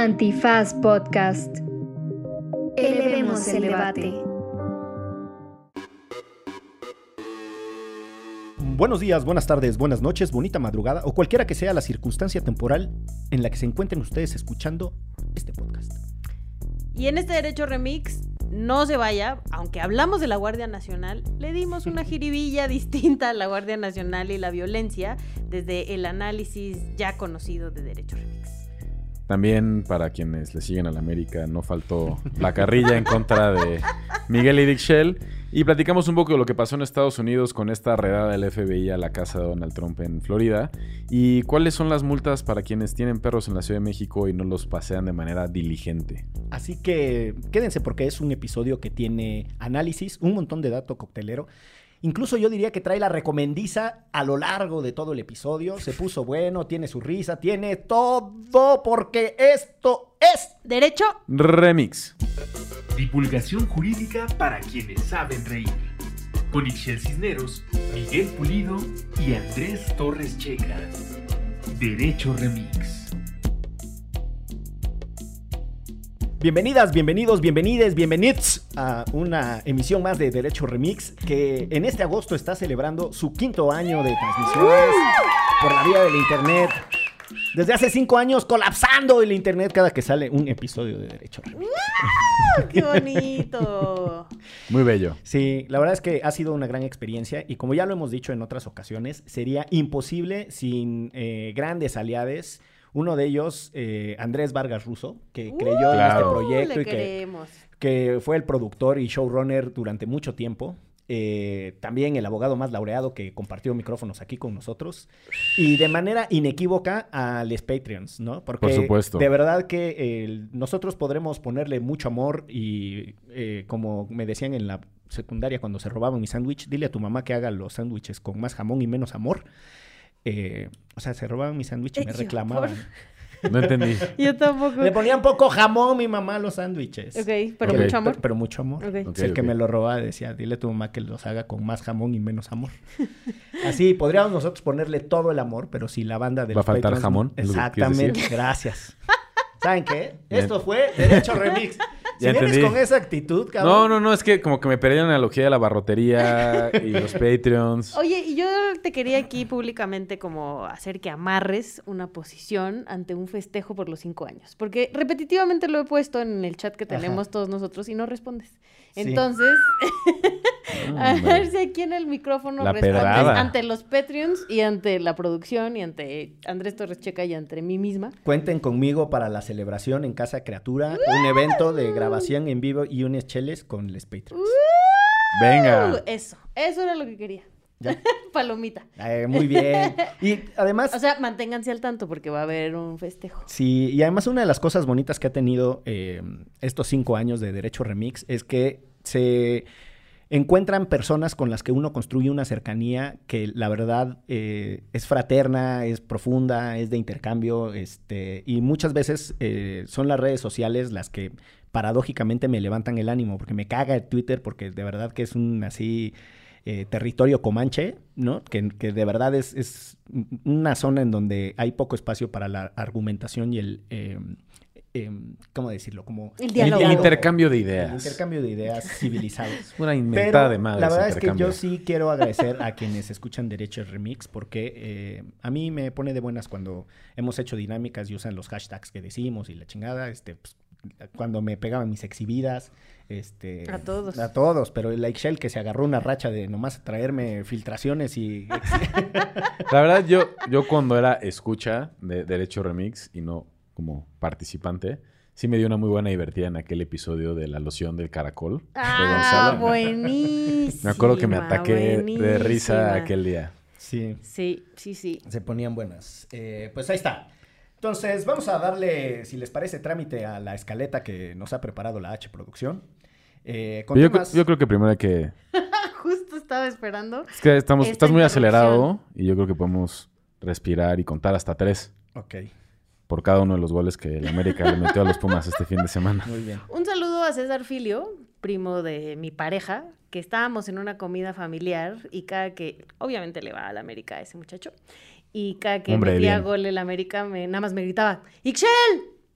Antifaz Podcast. Elevemos el debate. Buenos días, buenas tardes, buenas noches, bonita madrugada o cualquiera que sea la circunstancia temporal en la que se encuentren ustedes escuchando este podcast. Y en este Derecho Remix, no se vaya, aunque hablamos de la Guardia Nacional, le dimos una jiribilla distinta a la Guardia Nacional y la violencia desde el análisis ya conocido de Derecho Remix. También para quienes le siguen a la América, no faltó la carrilla en contra de Miguel y Dick Shell. Y platicamos un poco de lo que pasó en Estados Unidos con esta redada del FBI a la casa de Donald Trump en Florida. Y cuáles son las multas para quienes tienen perros en la Ciudad de México y no los pasean de manera diligente. Así que quédense porque es un episodio que tiene análisis, un montón de dato coctelero. Incluso yo diría que trae la recomendiza a lo largo de todo el episodio. Se puso bueno, tiene su risa, tiene todo porque esto es Derecho Remix. Divulgación jurídica para quienes saben reír. Con Ixel Cisneros, Miguel Pulido y Andrés Torres Checa. Derecho Remix. Bienvenidas, bienvenidos, bienvenides, bienvenidos a una emisión más de Derecho Remix que en este agosto está celebrando su quinto año de transmisiones por la vía del internet. Desde hace cinco años colapsando el internet cada que sale un episodio de Derecho Remix. ¡Qué bonito! Muy bello. Sí, la verdad es que ha sido una gran experiencia y como ya lo hemos dicho en otras ocasiones, sería imposible sin eh, grandes aliados. Uno de ellos, eh, Andrés Vargas Russo, que creyó en este proyecto y que, que fue el productor y showrunner durante mucho tiempo. Eh, también el abogado más laureado que compartió micrófonos aquí con nosotros. Y de manera inequívoca a los Patreons, ¿no? Porque Por supuesto. de verdad que eh, nosotros podremos ponerle mucho amor y eh, como me decían en la secundaria cuando se robaban mi sándwich, dile a tu mamá que haga los sándwiches con más jamón y menos amor. Eh, o sea, se robaban mi sándwich y me reclamaban. No entendí. Yo tampoco. Le ponían poco jamón mi mamá a los sándwiches. Ok, pero mucho amor. Pero, pero mucho amor. Ok. Ok, el que me lo robaba decía, dile a tu mamá que los haga con más jamón y menos amor. Así, podríamos nosotros ponerle todo el amor, pero si la banda de ¿Va a faltar jamón? ¿Es lo que quieres Exactamente, gracias. ¿Saben qué? Esto fue Derecho Remix. Si Ya vienes entendí. con esa actitud, cabrón. No, no, no, es que como que me perdí la analogía de la barrotería y los Patreons. Oye, y yo te quería aquí públicamente como hacer que amarres una posición ante un festejo por los cinco años. Porque repetitivamente lo he puesto en el chat que Ajá. tenemos todos nosotros y no respondes. Sí. Entonces, a ver si aquí en el micrófono La ante los Patreons y ante la producción y ante Andrés Torres Checa y ante mí misma. Cuenten conmigo para la celebración en Casa Criatura, un evento de grabación en vivo y unos cheles con les Patreons. Venga. eso, eso era lo que quería. Ya. Palomita. Eh, muy bien. Y además... O sea, manténganse al tanto porque va a haber un festejo. Sí, y además una de las cosas bonitas que ha tenido eh, estos cinco años de Derecho Remix es que se encuentran personas con las que uno construye una cercanía que la verdad eh, es fraterna, es profunda, es de intercambio, este, y muchas veces eh, son las redes sociales las que paradójicamente me levantan el ánimo, porque me caga el Twitter, porque de verdad que es un así eh, territorio comanche, ¿no? Que, que de verdad es, es una zona en donde hay poco espacio para la argumentación y el, eh, eh, ¿cómo decirlo? Como El El, diálogo. el intercambio de el ideas. intercambio de ideas civilizados. Una inventada Pero de madre. la ese verdad es que intercambio. yo sí quiero agradecer a quienes escuchan Derecho Remix porque eh, a mí me pone de buenas cuando hemos hecho dinámicas y usan los hashtags que decimos y la chingada, este, pues, cuando me pegaban mis exhibidas, este, A todos. a todos, pero el Shell que se agarró una racha de nomás traerme filtraciones y La verdad, yo, yo cuando era escucha de Derecho Remix y no como participante, sí me dio una muy buena divertida en aquel episodio de la loción del caracol. de Ah, Gonzalo. buenísimo. Me acuerdo que me ataqué de risa aquel día. sí, Sí, sí, sí. se ponían buenas. Eh, pues ahí está. Entonces, vamos a darle, si les parece, trámite a la escaleta que nos ha preparado la H Producción. Eh, con yo, temas- yo creo que primero hay que... Justo estaba esperando. Es que estamos, Esta estás muy acelerado y yo creo que podemos respirar y contar hasta tres Ok, por cada uno de los goles que el América le metió a los Pumas este fin de semana. muy bien. Un saludo a César Filio, primo de mi pareja, que estábamos en una comida familiar y cada que, obviamente le va al América a ese muchacho, y cada que Hombre metía bien. gol el América, me, nada más me gritaba, ¡Ixchel!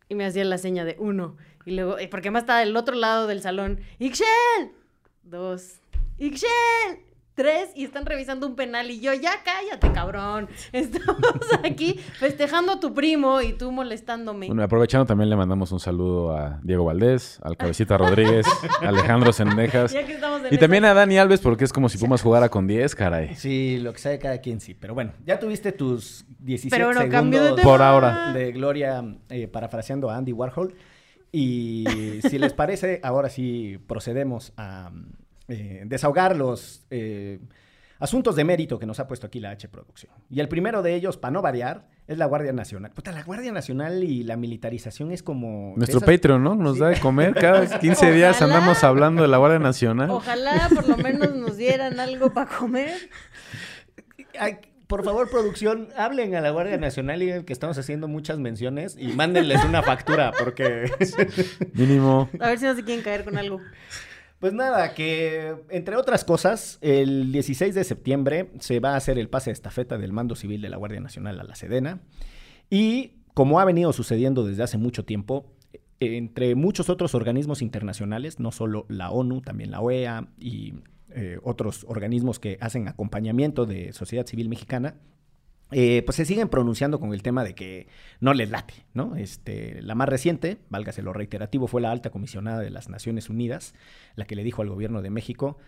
Y me hacía la seña de uno. Y luego, eh, porque más estaba del otro lado del salón. ¡Ixchel! Dos. ¡Ixchel! Tres. Y están revisando un penal. Y yo, ya cállate, cabrón. Estamos aquí festejando a tu primo y tú molestándome. Bueno, aprovechando también le mandamos un saludo a Diego Valdés, al Cabecita Rodríguez, a Alejandro Sendejas. Ya que estamos en Y también a Dani Alves, porque es como si Pumas jugara con 10, caray. Sí, lo que sabe cada quien sí. Pero bueno, ya tuviste tus 17 Pero bueno, segundos cambio de tema. Por ahora. de gloria eh, parafraseando a Andy Warhol. Y si les parece, ahora sí procedemos a eh, desahogar los eh, asuntos de mérito que nos ha puesto aquí la H Producción. Y el primero de ellos, para no variar, es la Guardia Nacional. Puta, la Guardia Nacional y la militarización es como... Nuestro esas- Patreon, ¿no? Nos Sí. da de comer. Cada 15 días andamos hablando de la Guardia Nacional. Ojalá por lo menos nos dieran algo para comer. Ay, por favor, producción, hablen a la Guardia Nacional y que estamos haciendo muchas menciones y mándenles una factura, porque... Mínimo. A ver si no se quieren caer con algo. Pues nada, que entre otras cosas, el 16 de septiembre se va a hacer el pase de estafeta del mando civil de la Guardia Nacional a la Sedena. Y como ha venido sucediendo desde hace mucho tiempo, entre muchos otros organismos internacionales, no solo la ONU, también la OEA y eh, otros organismos que hacen acompañamiento de sociedad civil mexicana, eh, pues se siguen pronunciando con el tema de que no les late, ¿no? Este, la más reciente, válgase lo reiterativo, fue la alta comisionada de las Naciones Unidas, la que le dijo al gobierno de México,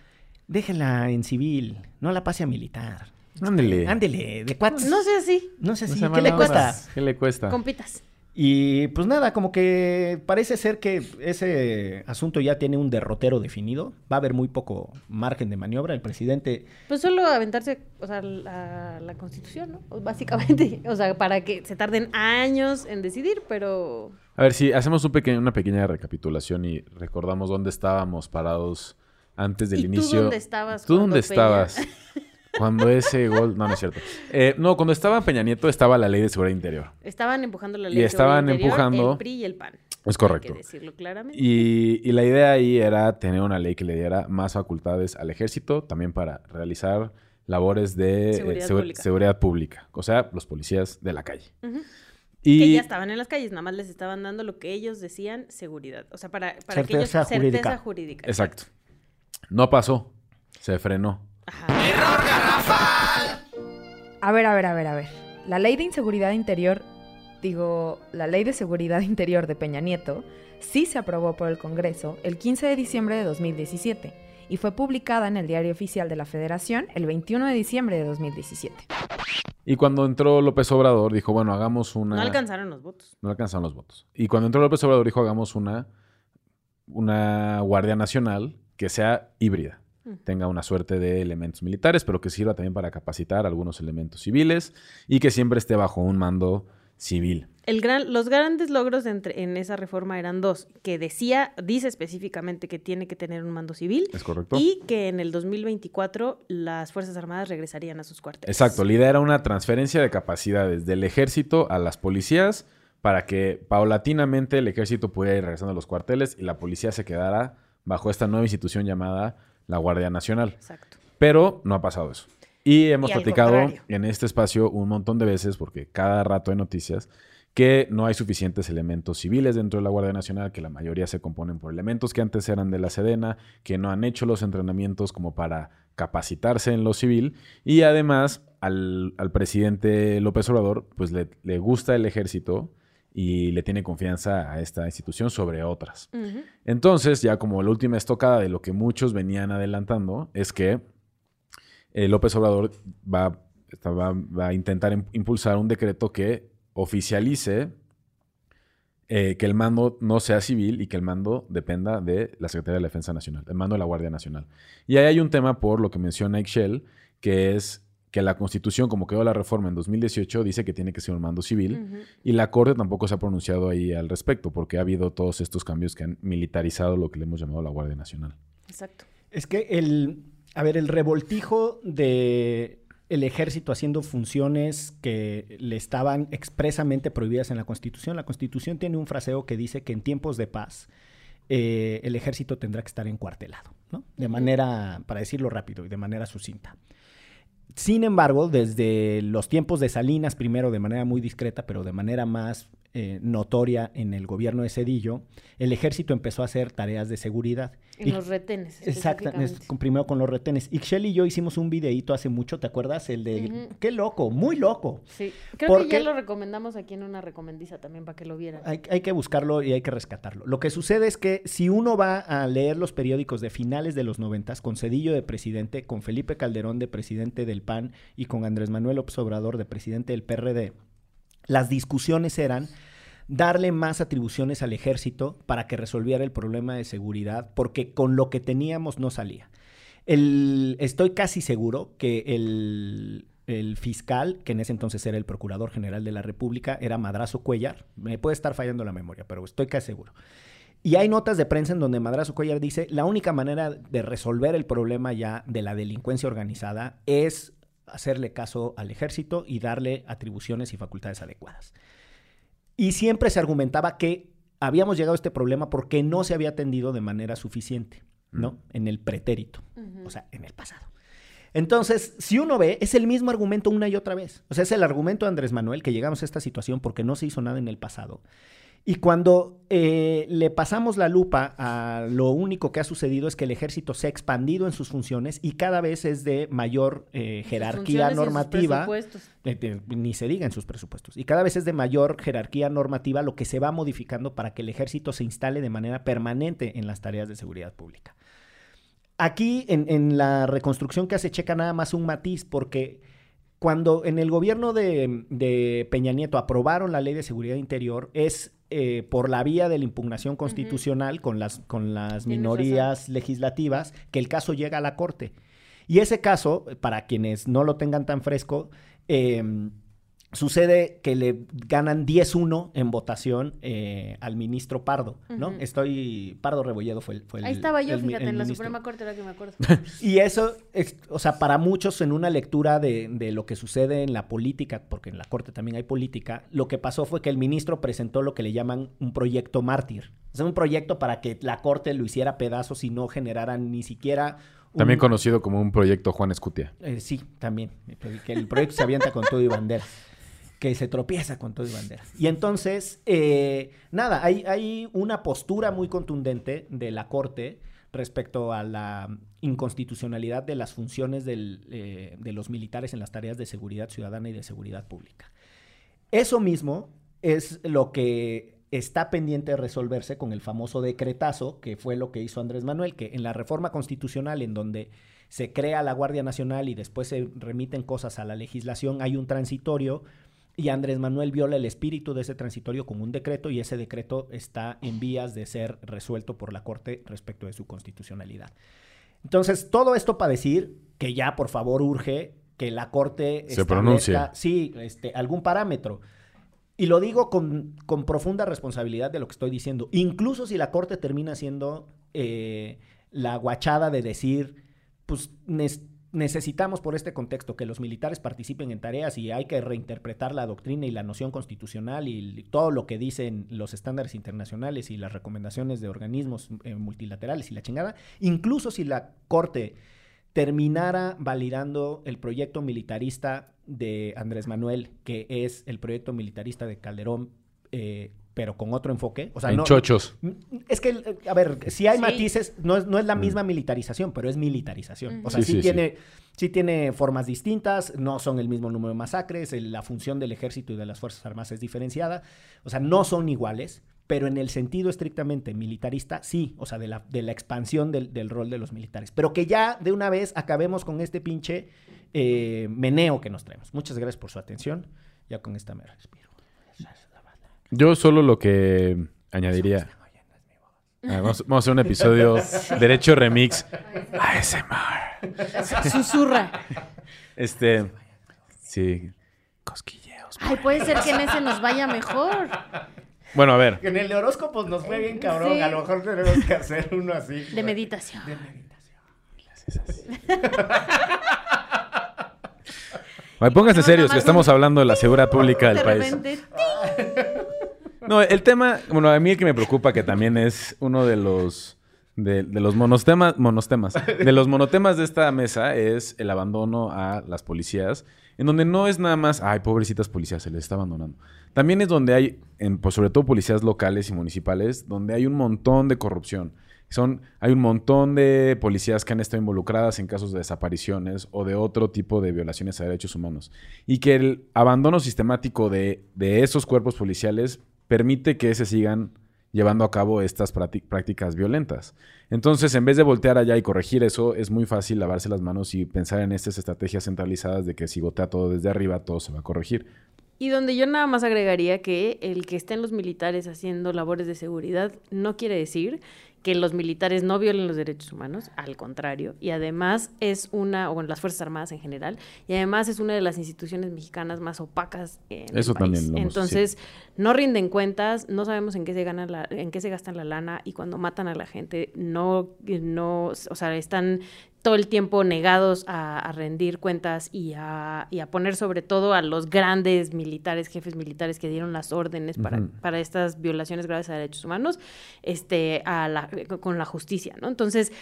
déjenla en civil, no la pase a militar. Ándele. Ándele, de cuates. No sé así. No sé No sea ¿qué le cuesta? ¿Qué le cuesta? Compitas. Y pues nada, como que parece ser que ese asunto ya tiene un derrotero definido. Va a haber muy poco margen de maniobra. El presidente Pues solo aventarse, o sea, la, la constitución, ¿no? Básicamente. O sea, para que se tarden años en decidir, pero. A ver, si hacemos un peque- una pequeña recapitulación y recordamos dónde estábamos parados antes del ¿Y tú inicio. dónde estabas ¿Tú dónde Peña- estabas? Cuando ese gol. No, no es cierto. Eh, no, cuando estaba Peña Nieto estaba la ley de seguridad interior. Estaban empujando la Y ley. de estaban seguridad interior, empujando- El PRI y el PAN. Es correcto. Hay que decirlo claramente. Y, y la idea ahí era tener una ley que le diera más facultades al ejército, también para realizar labores de eh, Seguridad segu- pública. seguridad pública, o sea, los policías de la calle. Y Que ya estaban en las calles, nada más les estaban dando lo que ellos decían seguridad. O sea, para, para que ellos jurídica. certeza jurídica. Exacto. No pasó. Se frenó. Ajá. A ver, a ver, a ver, a ver. La ley de inseguridad interior, digo, la ley de seguridad interior de Peña Nieto, sí se aprobó por el Congreso el 15 de diciembre de 2017 y fue publicada en el Diario Oficial de la Federación el 21 de diciembre de 2017. Y cuando entró López Obrador, dijo, bueno, hagamos una... No alcanzaron los votos. No alcanzaron los votos. Y cuando entró López Obrador, dijo, hagamos una, una Guardia Nacional que sea híbrida. Tenga una suerte de elementos militares, pero que sirva también para capacitar algunos elementos civiles y que siempre esté bajo un mando civil. El gran, los grandes logros entre- en esa reforma eran dos, que decía, dice específicamente que tiene que tener un mando civil ¿Es correcto? y que en el 2024 las Fuerzas Armadas regresarían a sus cuarteles. Exacto, la idea era una transferencia de capacidades del ejército a las policías para que paulatinamente el ejército pudiera ir regresando a los cuarteles y la policía se quedara bajo esta nueva institución llamada la Guardia Nacional. Exacto. Pero no ha pasado eso. Y hemos Y platicado contrario. en este espacio un montón de veces, porque cada rato hay noticias, que no hay suficientes elementos civiles dentro de la Guardia Nacional, que la mayoría se componen por elementos que antes eran de la Sedena, que no han hecho los entrenamientos como para capacitarse en lo civil. Y además, al, al presidente López Obrador, pues le, le gusta el ejército y le tiene confianza a esta institución sobre otras. Entonces, ya como la última estocada de lo que muchos venían adelantando, es que eh, López Obrador va, va- va a intentar im- impulsar un decreto que oficialice eh, que el mando no sea civil y que el mando dependa de la Secretaría de la Defensa Nacional, el mando de la Guardia Nacional. Y ahí hay un tema por lo que menciona Ixchel, que es que la Constitución, como quedó la reforma en 2018, dice que tiene que ser un mando civil. Y la Corte tampoco se ha pronunciado ahí al respecto, porque ha habido todos estos cambios que han militarizado lo que le hemos llamado la Guardia Nacional. Exacto. Es que el, a ver, el revoltijo de el ejército haciendo funciones que le estaban expresamente prohibidas en la Constitución. La Constitución tiene un fraseo que dice que en tiempos de paz eh, el ejército tendrá que estar encuartelado, ¿no? De manera, para decirlo rápido y de manera sucinta. Sin embargo, desde los tiempos de Salinas, primero de manera muy discreta, pero de manera más eh, notoria en el gobierno de Cedillo, el ejército empezó a hacer tareas de seguridad. En Y- los retenes. Exacto, primero con los retenes. Ixchel y yo hicimos un videíto hace mucho, ¿te acuerdas? El de... ¡Qué loco! Muy loco. Sí. Creo que Porque- ya lo recomendamos aquí en una recomendiza también para que lo vieran. Hay, hay que buscarlo y hay que rescatarlo. Lo que sucede es que si uno va a leer los periódicos de finales de los noventas, con Cedillo de presidente, con Felipe Calderón de presidente del PAN y con Andrés Manuel López Obrador de presidente del PRD, las discusiones eran darle más atribuciones al ejército para que resolviera el problema de seguridad, porque con lo que teníamos no salía. El- estoy casi seguro que el, el fiscal, que en ese entonces era el Procurador General de la República, era Madrazo Cuellar. Me puede estar fallando la memoria, pero estoy casi seguro. Y hay notas de prensa en donde Madrazo Cuellar dice, la única manera de resolver el problema ya de la delincuencia organizada es hacerle caso al ejército y darle atribuciones y facultades adecuadas. Y siempre se argumentaba que habíamos llegado a este problema porque no se había atendido de manera suficiente, ¿no? En el pretérito, o sea, en el pasado. Entonces, si uno ve, es el mismo argumento una y otra vez. O sea, es el argumento de Andrés Manuel que llegamos a esta situación porque no se hizo nada en el pasado. Y cuando eh, le pasamos la lupa a lo único que ha sucedido es que el ejército se ha expandido en sus funciones y cada vez es de mayor eh, jerarquía normativa. presupuestos. Eh, eh, ni se diga en sus presupuestos. Y cada vez es de mayor jerarquía normativa lo que se va modificando para que el ejército se instale de manera permanente en las tareas de seguridad pública. Aquí en, en la reconstrucción que hace Checa nada más un matiz, porque cuando en el gobierno de, de Peña Nieto aprobaron la ley de seguridad interior, es eh, por la vía de la impugnación constitucional con las, con las minorías legislativas que el caso llega a la Corte. Y ese caso, para quienes no lo tengan tan fresco, eh, sucede que le ganan 10-1 en votación eh, al ministro Pardo, ¿no? Estoy... Pardo Rebolledo fue el... fue el- Ahí estaba yo, el fíjate, el en la. Suprema Corte, ahora que me acuerdo. Y eso, es, o sea, para muchos en una lectura de, de lo que sucede en la política, porque en la Corte también hay política, lo que pasó fue que el ministro presentó lo que le llaman un proyecto mártir. O sea, un proyecto para que la Corte lo hiciera pedazos y no generara ni siquiera... un- También conocido como un proyecto Juan Escutia. eh, sí, también. Que el proyecto se avienta con todo y bandera. Que se tropieza con todo y bandera. Y entonces, eh, nada, hay, hay una postura muy contundente de la Corte respecto a la inconstitucionalidad de las funciones eh, de los militares en las tareas de seguridad ciudadana y de seguridad pública. Eso mismo es lo que está pendiente de resolverse con el famoso decretazo, que fue lo que hizo Andrés Manuel, que en la reforma constitucional, en donde se crea la Guardia Nacional y después se remiten cosas a la legislación, hay un transitorio y Andrés Manuel viola el espíritu de ese transitorio con un decreto y ese decreto está en vías de ser resuelto por la Corte respecto de su constitucionalidad. Entonces, todo esto para decir que ya, por favor, urge que la Corte Se establezca, pronuncie. sí, este, algún parámetro. Y lo digo con, con profunda responsabilidad de lo que estoy diciendo. Incluso si la Corte termina siendo eh, la guachada de decir, pues necesitamos por este contexto que los militares participen en tareas y hay que reinterpretar la doctrina y la noción constitucional y, todo lo que dicen los estándares internacionales y las recomendaciones de organismos eh, multilaterales y la chingada. Incluso si la Corte terminara validando el proyecto militarista de Andrés Manuel, que es el proyecto militarista de Calderón, eh, pero con otro enfoque. O sea, en no, chochos. es que, eh, a ver, si hay Sí. matices, no es, no es la Mm. misma militarización, pero es militarización. O sea, Sí, sí, sí, sí. tiene, sí tiene formas distintas, no son el mismo número de masacres, el- la función del ejército y de las Fuerzas Armadas es diferenciada. O sea, no son iguales, pero en el sentido estrictamente militarista, sí. O sea, de la, de la expansión del, del rol de los militares. Pero que ya de una vez acabemos con este pinche eh, meneo que nos traemos. Muchas gracias por su atención. Ya con esta me respiro. Yo solo lo que añadiría. Ah, vamos, vamos a hacer un episodio Derecho Remix ASMR. Susurra. Este. Sí. Cosquilleos. Ay, puede ser que en ese nos vaya mejor. Bueno, a ver. En el de horóscopos nos fue bien cabrón. Sí. A lo mejor tenemos que hacer uno así. De meditación. Ay, Pónganse No, serios, que estamos hablando de la seguridad pública del De país. repente. No, el tema, bueno, a mí el que me preocupa que también es uno de los de, de los monotemas, monotemas. De los monotemas de esta mesa es el abandono a las policías, en donde no es nada más, ay, pobrecitas policías, se les está abandonando. También es donde hay, en, pues, sobre todo policías locales y municipales, donde hay un montón de corrupción. Son, hay un montón de policías que han estado involucradas en casos de desapariciones o de otro tipo de violaciones a derechos humanos. Y que el abandono sistemático de, de esos cuerpos policiales permite que se sigan llevando a cabo estas prácticas violentas. Entonces, en vez de voltear allá y corregir eso, es muy fácil lavarse las manos y pensar en estas estrategias centralizadas de que si gotea todo desde arriba, todo se va a corregir. Y donde yo nada más agregaría que el que estén los militares haciendo labores de seguridad no quiere decir que los militares no violen los derechos humanos, al contrario, y además es una, o en las Fuerzas Armadas en general, y además es una de las instituciones mexicanas más opacas en Eso el país. también lo Entonces, no rinden cuentas, no sabemos en qué se gana la, en qué se gastan la lana, y cuando matan a la gente, no, no, o sea, están todo el tiempo negados a, a rendir cuentas y a, y a poner sobre todo a los grandes militares, jefes militares que dieron las órdenes para, para estas violaciones graves a derechos humanos, este, a la, con la justicia, ¿no? Entonces,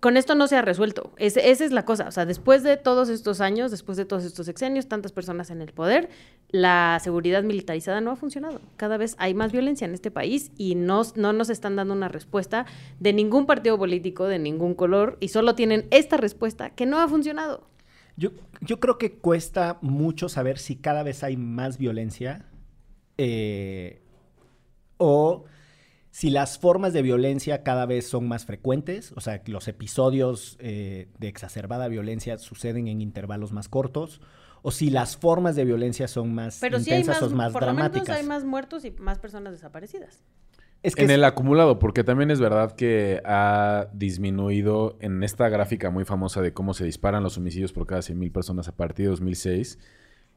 con esto no se ha resuelto. Es- esa es la cosa. O sea, después de todos estos años, después de todos estos sexenios, tantas personas en el poder, la seguridad militarizada no ha funcionado. Cada vez hay más violencia en este país y no, no nos están dando una respuesta de ningún partido político, de ningún color, y solo tienen esta respuesta que no ha funcionado. Yo, yo creo que cuesta mucho saber si cada vez hay más violencia eh, o si las formas de violencia cada vez son más frecuentes, o sea, que los episodios eh, de exacerbada violencia suceden en intervalos más cortos, o si las formas de violencia son más Pero sí hay intensas más, o más por lo menos dramáticas. hay más muertos y más personas desaparecidas. Es que en es- el acumulado, porque también es verdad que ha disminuido en esta gráfica muy famosa de cómo se disparan los homicidios por cada 100.000 personas a partir de 2006.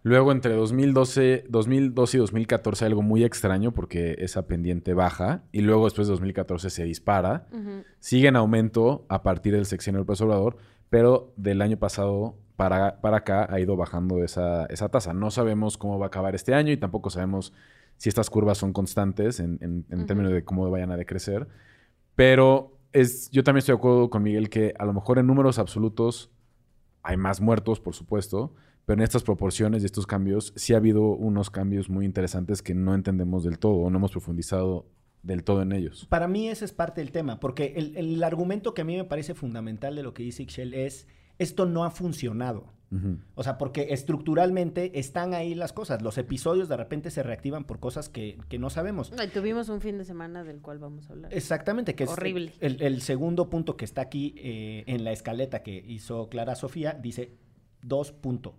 Luego, entre 2012, 2012 y 2014, algo muy extraño porque esa pendiente baja. Y luego, después de 2014, se dispara. Sigue en aumento a partir del sexenio del López Obrador, pero del año pasado para, para acá ha ido bajando esa, esa tasa. No sabemos cómo va a acabar este año y tampoco sabemos si estas curvas son constantes en, en- términos de cómo vayan a decrecer. Pero es, yo también estoy de acuerdo con Miguel que a lo mejor en números absolutos hay más muertos, por supuesto, pero en estas proporciones y estos cambios sí ha habido unos cambios muy interesantes que no entendemos del todo o no hemos profundizado del todo en ellos. Para mí ese es parte del tema, porque el, el argumento que a mí me parece fundamental de lo que dice Ixchel es, esto no ha funcionado. O sea, porque estructuralmente están ahí las cosas. Los episodios de repente se reactivan por cosas que, que no sabemos. Ay, tuvimos un fin de semana del cual vamos a hablar. Exactamente, que es Horrible. El, el segundo punto que está aquí eh, en la escaleta que hizo Clara Sofía, dice dos punto.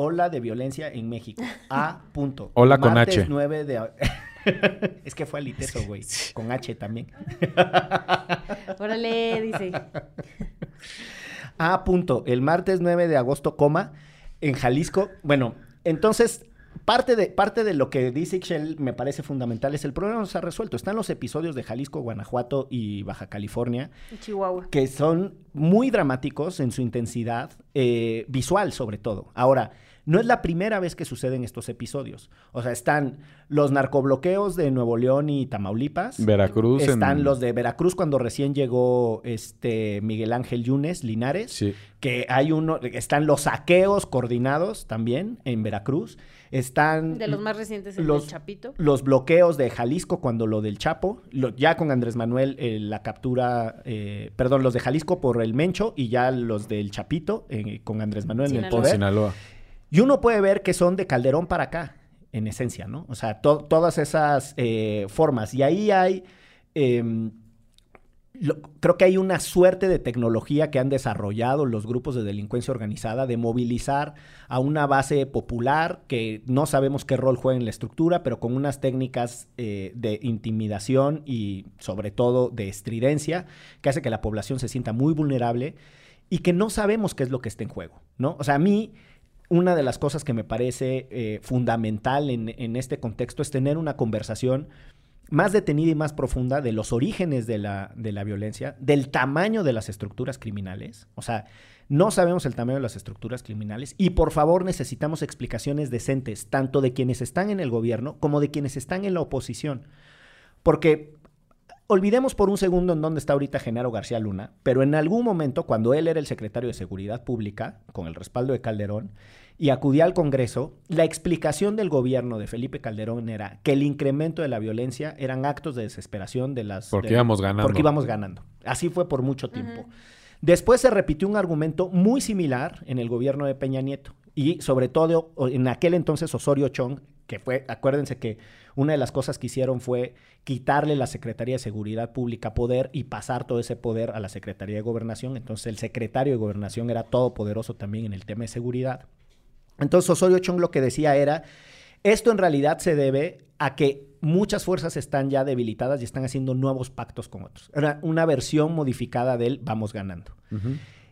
Ola de violencia en México. A punto. Hola con Martes H. 9 de... es que fue al ITESO, güey. Con H también. Órale, dice. A punto. El martes 9 de agosto, coma, en Jalisco. Bueno, entonces, parte de, parte de lo que dice Ixchel me parece fundamental es el problema no se ha resuelto. Están los episodios de Jalisco, Guanajuato y Baja California, Chihuahua. que son muy dramáticos en su intensidad eh, visual, sobre todo. Ahora, no es la primera vez que suceden estos episodios. O sea, están los narcobloqueos de Nuevo León y Tamaulipas. Veracruz. en- Están los de Veracruz cuando recién llegó este Miguel Ángel Yunes Linares, Sí. que hay uno, están los saqueos coordinados también en Veracruz, están De los más recientes, el los- del Chapito. los bloqueos de Jalisco cuando lo del Chapo, lo- ya con Andrés Manuel eh, la captura, eh, perdón, los de Jalisco por el Mencho y ya los del Chapito eh, con Andrés Manuel en el Sinaloa. poder. Sinaloa. Y uno puede ver que son de Calderón para acá, en esencia, ¿no? O sea, to- todas esas eh, formas. Y ahí hay, em, creo que hay una suerte de tecnología que han desarrollado los grupos de delincuencia organizada de movilizar a una base popular que no sabemos qué rol juega en la estructura, pero con unas técnicas eh, de intimidación y sobre todo de estridencia que hace que la población se sienta muy vulnerable y que no sabemos qué es lo que está en juego, ¿no? O sea, a mí una de las cosas que me parece eh, fundamental en, este contexto es tener una conversación más detenida y más profunda de los orígenes de la violencia, del tamaño de las estructuras criminales. O sea, no sabemos el tamaño de las estructuras criminales y por favor necesitamos explicaciones decentes, tanto de quienes están en el gobierno como de quienes están en la oposición. Porque olvidemos por un segundo en dónde está ahorita Genaro García Luna, pero en algún momento, cuando él era el secretario de Seguridad Pública, con el respaldo de Calderón, y acudía al Congreso, la explicación del gobierno de Felipe Calderón era que el incremento de la violencia eran actos de desesperación de las... Porque de- íbamos ganando. Porque íbamos ganando. Así fue por mucho tiempo. Después se repitió un argumento muy similar en el gobierno de Peña Nieto. Y sobre todo en aquel entonces Osorio Chong, que fue, acuérdense que una de las cosas que hicieron fue quitarle la Secretaría de Seguridad Pública poder y pasar todo ese poder a la Secretaría de Gobernación. Entonces el secretario de Gobernación era todopoderoso también en el tema de seguridad. Entonces Osorio Chong lo que decía era, esto en realidad se debe a que muchas fuerzas están ya debilitadas y están haciendo nuevos pactos con otros. Era una versión modificada del vamos ganando.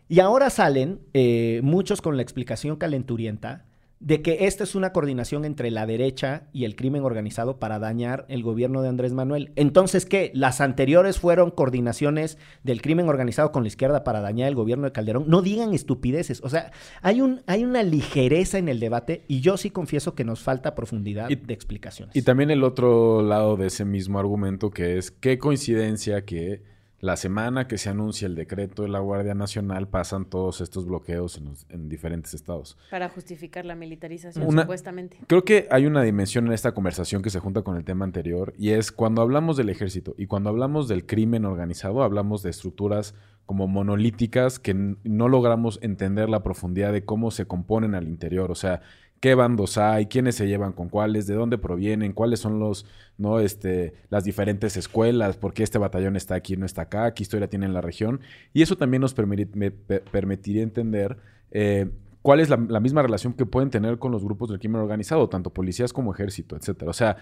Y ahora salen eh, muchos con la explicación calenturienta de que esta es una coordinación entre la derecha y el crimen organizado para dañar el gobierno de Andrés Manuel. Entonces, ¿qué? Las anteriores fueron coordinaciones del crimen organizado con la izquierda para dañar el gobierno de Calderón. No digan estupideces. O sea, hay, un, hay una ligereza en el debate y yo sí confieso que nos falta profundidad Y- de explicaciones. Y también el otro lado de ese mismo argumento que es qué coincidencia que la semana que se anuncia el decreto de la Guardia Nacional pasan todos estos bloqueos en, los- en diferentes estados. Para justificar la militarización, Una- supuestamente. Creo que hay una dimensión en esta conversación que se junta con el tema anterior y es cuando hablamos del ejército y cuando hablamos del crimen organizado, hablamos de estructuras como monolíticas que no logramos entender la profundidad de cómo se componen al interior, o sea, qué bandos hay, quiénes se llevan con cuáles, de dónde provienen, cuáles son los, no, este, las diferentes escuelas, por qué este batallón está aquí y no está acá, qué historia tiene en la región, y eso también nos me- pe- permitiría entender eh, cuál es la, misma relación que pueden tener con los grupos del crimen organizado, tanto policías como ejército, etcétera. O sea,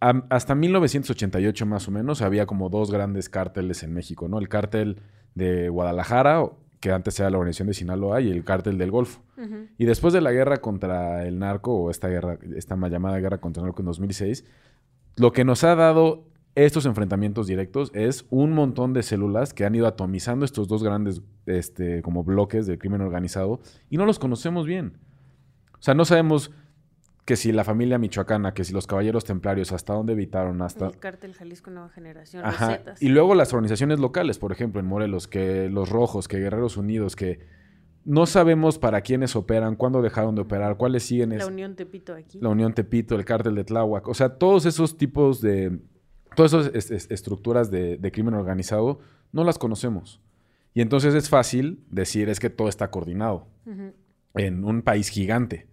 hasta 1988 más o menos había como dos grandes cárteles en México, ¿no? El cártel de Guadalajara, que antes era la organización de Sinaloa, y el cártel del Golfo. Y después de la guerra contra el narco, o esta guerra, esta mal llamada guerra contra el narco en 2006, lo que nos ha dado estos enfrentamientos directos es un montón de células que han ido atomizando estos dos grandes este, como bloques del crimen organizado y no los conocemos bien. O sea, no sabemos que si la familia michoacana, que si los caballeros templarios, hasta dónde evitaron, hasta... El cártel Jalisco Nueva Generación, los Ajá. Zetas. Y luego las organizaciones locales, por ejemplo, en Morelos, que los Rojos, que Guerreros Unidos, que no sabemos para quiénes operan, cuándo dejaron de operar, cuáles siguen. es- La Unión Tepito aquí. la Unión Tepito, el cártel de Tláhuac. O sea, todos esos tipos de... Todas esas es- es- estructuras de, de crimen organizado no las conocemos. Y entonces es fácil decir es que todo está coordinado en un país gigante.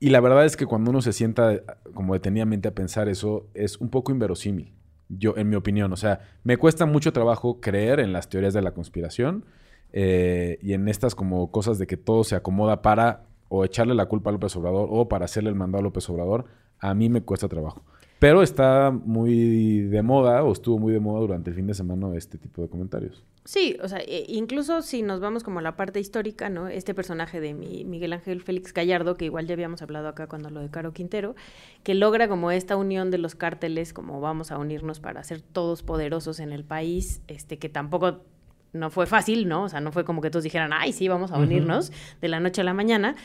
Y la verdad es que cuando uno se sienta eh, como detenidamente a pensar eso, es un poco inverosímil. Yo, en mi opinión, o sea, me cuesta mucho trabajo creer en las teorías de la conspiración eh, y en estas como cosas de que todo se acomoda para o echarle la culpa a López Obrador o para hacerle el mandado a López Obrador. A mí me cuesta trabajo. Pero está muy de moda o estuvo muy de moda durante el fin de semana este tipo de comentarios. Sí, o sea, e- incluso si nos vamos como a la parte histórica, ¿no? Este personaje de mi Miguel Ángel Félix Gallardo, que igual ya habíamos hablado acá cuando lo de Caro Quintero, que logra como esta unión de los cárteles, como vamos a unirnos para ser todos poderosos en el país, este que tampoco no fue fácil, ¿no? O sea, no fue como que todos dijeran, ay, sí, vamos a unirnos de la noche a la mañana.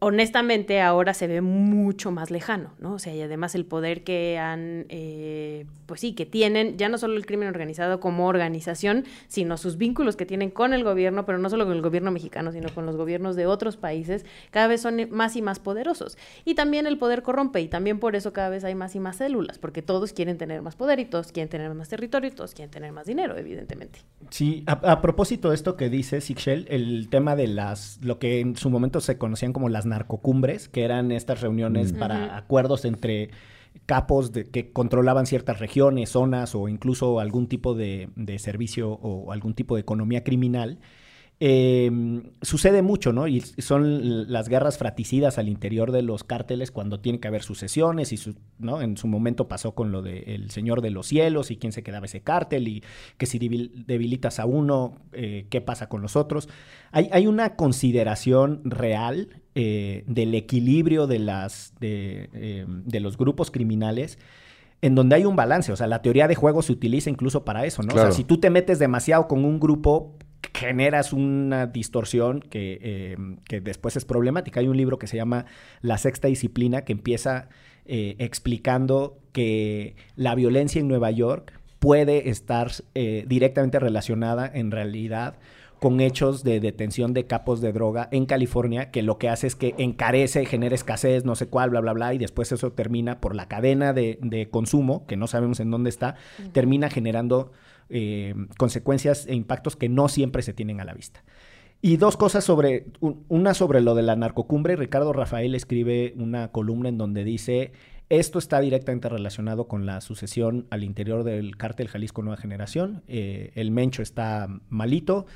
Honestamente, ahora se ve mucho más lejano, ¿no? O sea, y además el poder que han, eh, pues sí, que tienen, ya no solo el crimen organizado como organización, sino sus vínculos que tienen con el gobierno, pero no solo con el gobierno mexicano, sino con los gobiernos de otros países, cada vez son más y más poderosos. Y también el poder corrompe, y también por eso cada vez hay más y más células, porque todos quieren tener más poder y todos quieren tener más territorio y todos quieren tener más dinero, evidentemente. Sí, a, propósito de esto que dice Sixel, el tema de las, lo que en su momento se conocían como las narcocumbres, que eran estas reuniones Mm. para acuerdos entre capos de, que controlaban ciertas regiones, zonas o incluso algún tipo de, de servicio o algún tipo de economía criminal. Eh, sucede mucho, ¿no? Y son las guerras fraticidas al interior de los cárteles cuando tiene que haber sucesiones y su, ¿no? En su momento pasó con lo del Señor de los Cielos y quién se quedaba ese cártel y que si debil- debilitas a uno, eh, qué pasa con los otros. Hay, hay una consideración real eh, del equilibrio de, las, de, eh, de los grupos criminales en donde hay un balance. O sea, la teoría de juego se utiliza incluso para eso, ¿no? O sea, si tú te metes demasiado con un grupo, generas una distorsión que, eh, que después es problemática. Hay un libro que se llama La Sexta Disciplina que empieza eh, explicando que la violencia en Nueva York puede estar eh, directamente relacionada en realidad con hechos de detención de capos de droga en California, que lo que hace es que encarece, genera escasez, no sé cuál, bla, bla, bla, y después eso termina por la cadena de, de consumo, que no sabemos en dónde está, termina generando eh, consecuencias e impactos que no siempre se tienen a la vista. Y dos cosas sobre, un- una sobre lo de la narcocumbre. Ricardo Rafael escribe una columna en donde dice, esto está directamente relacionado con la sucesión al interior del cártel Jalisco Nueva Generación. Eh, el Mencho está malito,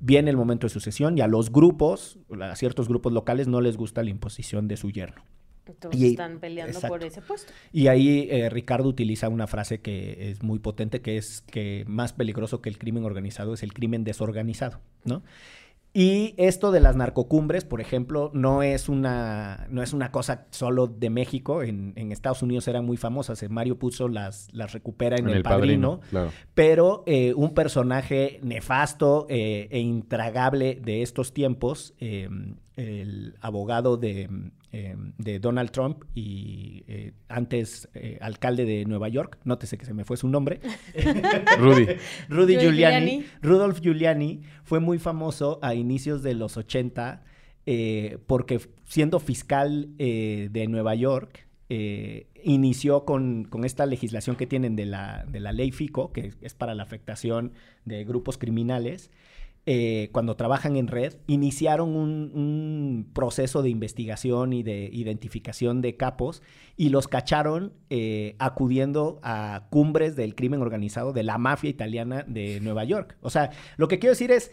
viene el momento de sucesión y a los grupos, a ciertos grupos locales, no les gusta la imposición de su yerno. Entonces Y- están peleando exacto. por ese puesto. Y ahí eh, Ricardo utiliza una frase que es muy potente, que es que más peligroso que el crimen organizado es el crimen desorganizado, ¿no? Y esto de las narcocumbres, por ejemplo, no es una, no es una cosa solo de México. En, en Estados Unidos eran muy famosas. Mario Puzo las, las recupera en, El, Padrino. Claro. Pero eh, un personaje nefasto eh, e intragable de estos tiempos, eh, el abogado de, eh, de Donald Trump y eh, antes eh, alcalde de Nueva York, nótese que se me fue su nombre, Rudy. Rudy Giuliani, Giuliani. Rudolph Giuliani fue muy famoso a inicios de los 80 eh, porque siendo fiscal eh, de Nueva York, eh, inició con, con esta legislación que tienen de la, de la ley FICO, que es para la afectación de grupos criminales. Eh, cuando trabajan en red, iniciaron un, proceso de investigación y de identificación de capos y los cacharon eh, acudiendo a cumbres del crimen organizado de la mafia italiana de Nueva York. O sea, lo que quiero decir es,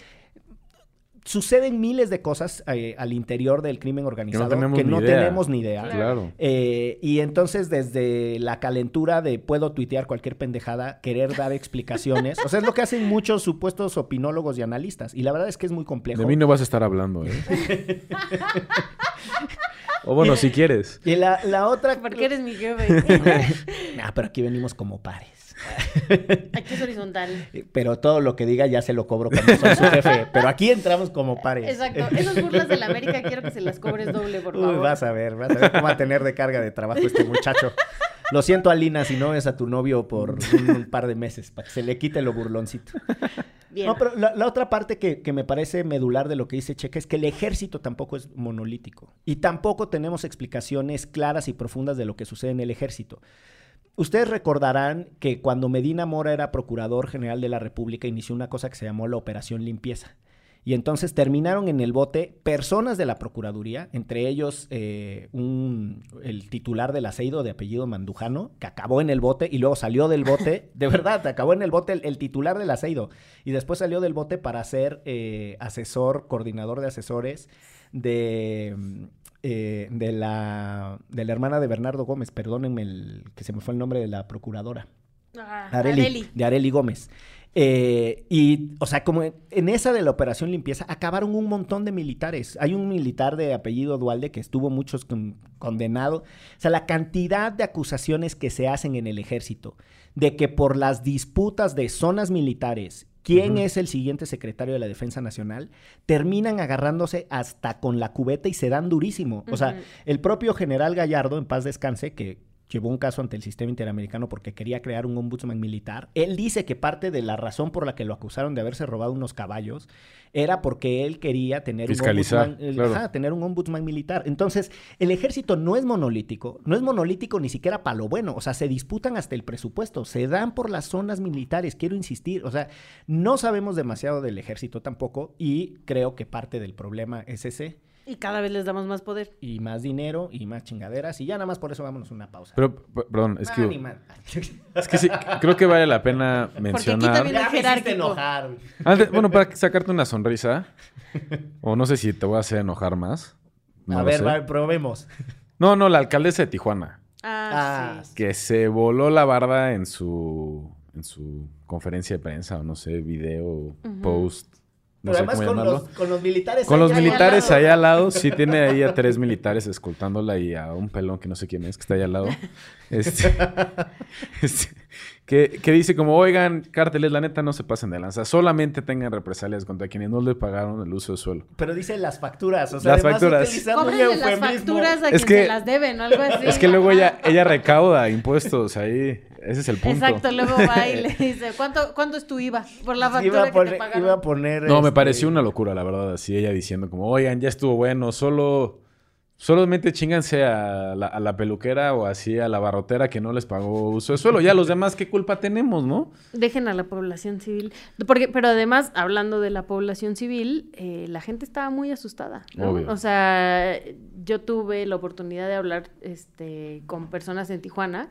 suceden miles de cosas eh, al interior del crimen organizado que no tenemos tenemos, ni idea. ni idea. Claro. Eh, y entonces desde la calentura de puedo tuitear cualquier pendejada, querer dar explicaciones, o sea, es lo que hacen muchos supuestos opinólogos y analistas. Y la verdad es que es muy complejo. De mí no vas a estar hablando, ¿eh? o bueno, si quieres. Y la, la otra... Porque eres mi jefe. Ah, pero aquí venimos como pares. Aquí es horizontal. Pero todo lo que diga ya se lo cobro cuando soy su jefe. Pero aquí entramos como pares. Exacto. Esas burlas de la América quiero que se las cobres doble, por Uy, favor. vas a ver, vas a ver cómo va a tener de carga de trabajo este muchacho. Lo siento, Alina, si no es a tu novio por un, un par de meses, para que se le quite lo burloncito. Bien. No, pero la, la otra parte que, que me parece medular de lo que dice Checa es que el ejército tampoco es monolítico. Y tampoco tenemos explicaciones claras y profundas de lo que sucede en el ejército. Ustedes recordarán que cuando Medina Mora era procurador general de la República inició una cosa que se llamó la Operación Limpieza. Y entonces terminaron en el bote personas de la Procuraduría, entre ellos eh, un, el titular del aceido de apellido Mandujano, que acabó en el bote y luego salió del bote, de verdad, acabó en el bote el, el titular del aceido, y después salió del bote para ser eh, asesor, coordinador de asesores de, eh, de, la, de la hermana de Bernardo Gómez, perdónenme el, que se me fue el nombre de la procuradora. Ah, Areli, Areli. de Areli Gómez. Eh, y, o sea, como en, en esa de la operación limpieza, acabaron un montón de militares. Hay un militar de apellido Dualde que estuvo muchos con- condenado. O sea, la cantidad de acusaciones que se hacen en el ejército de que por las disputas de zonas militares, quién es el siguiente secretario de la Defensa Nacional, terminan agarrándose hasta con la cubeta y se dan durísimo. O sea, el propio general Gallardo, en paz descanse, que llevó un caso ante el sistema interamericano porque quería crear un ombudsman militar, él dice que parte de la razón por la que lo acusaron de haberse robado unos caballos era porque él quería tener Fiscalizar, un ombudsman, eh, claro. ajá, tener un ombudsman militar. Entonces, el ejército no es monolítico, no es monolítico ni siquiera para lo bueno, o sea, se disputan hasta el presupuesto, se dan por las zonas militares, quiero insistir, o sea, no sabemos demasiado del ejército tampoco y creo que parte del problema es ese Y cada vez les damos más poder. y más dinero y más chingaderas y ya nada más por eso vámonos a una pausa. Pero, perdón, es Ah, que, más. es que sí, creo que vale la pena aquí mencionar. también- Ya me hiciste jerárquico. enojar. Antes- bueno, para sacarte una sonrisa, o no sé si te voy a hacer enojar más. no a ver, probemos. No, no, la alcaldesa de Tijuana, Ah, Ah, sí. que se voló la barda en su, en su conferencia de prensa, o no sé, video, post, no Pero además con los, con los militares. Con los al militares lado. allá al lado, sí tiene ahí a tres militares escoltándola y a un pelón que no sé quién es, que está allá al lado. Este, este, Que, que dice como, oigan, cárteles, la neta no se pasen de lanza. Solamente tengan represalias contra quienes no les pagaron el uso de suelo. Pero dice las facturas, o sea, Las además facturas. Cóbrenle las facturas a Es quien que- se las deben o algo así. Es que luego ella, ella recauda impuestos ahí. Ese es el punto. Exacto, luego va y le dice, ¿cuánto, ¿cuánto es tu IVA por la factura Iba a, que te pagaron? iba a poner, No, me este, pareció una locura, la verdad. Así ella diciendo como, oigan, ya estuvo bueno, solo... Solamente chinganse a la, a la peluquera o así a la barrotera que no les pagó uso de suelo. Ya los demás, ¿qué culpa tenemos, no? Dejen a la población civil. Porque, pero además, hablando de la población civil, eh, la gente estaba muy asustada. ¿no? Obvio. O sea, yo tuve la oportunidad de hablar este, con personas en Tijuana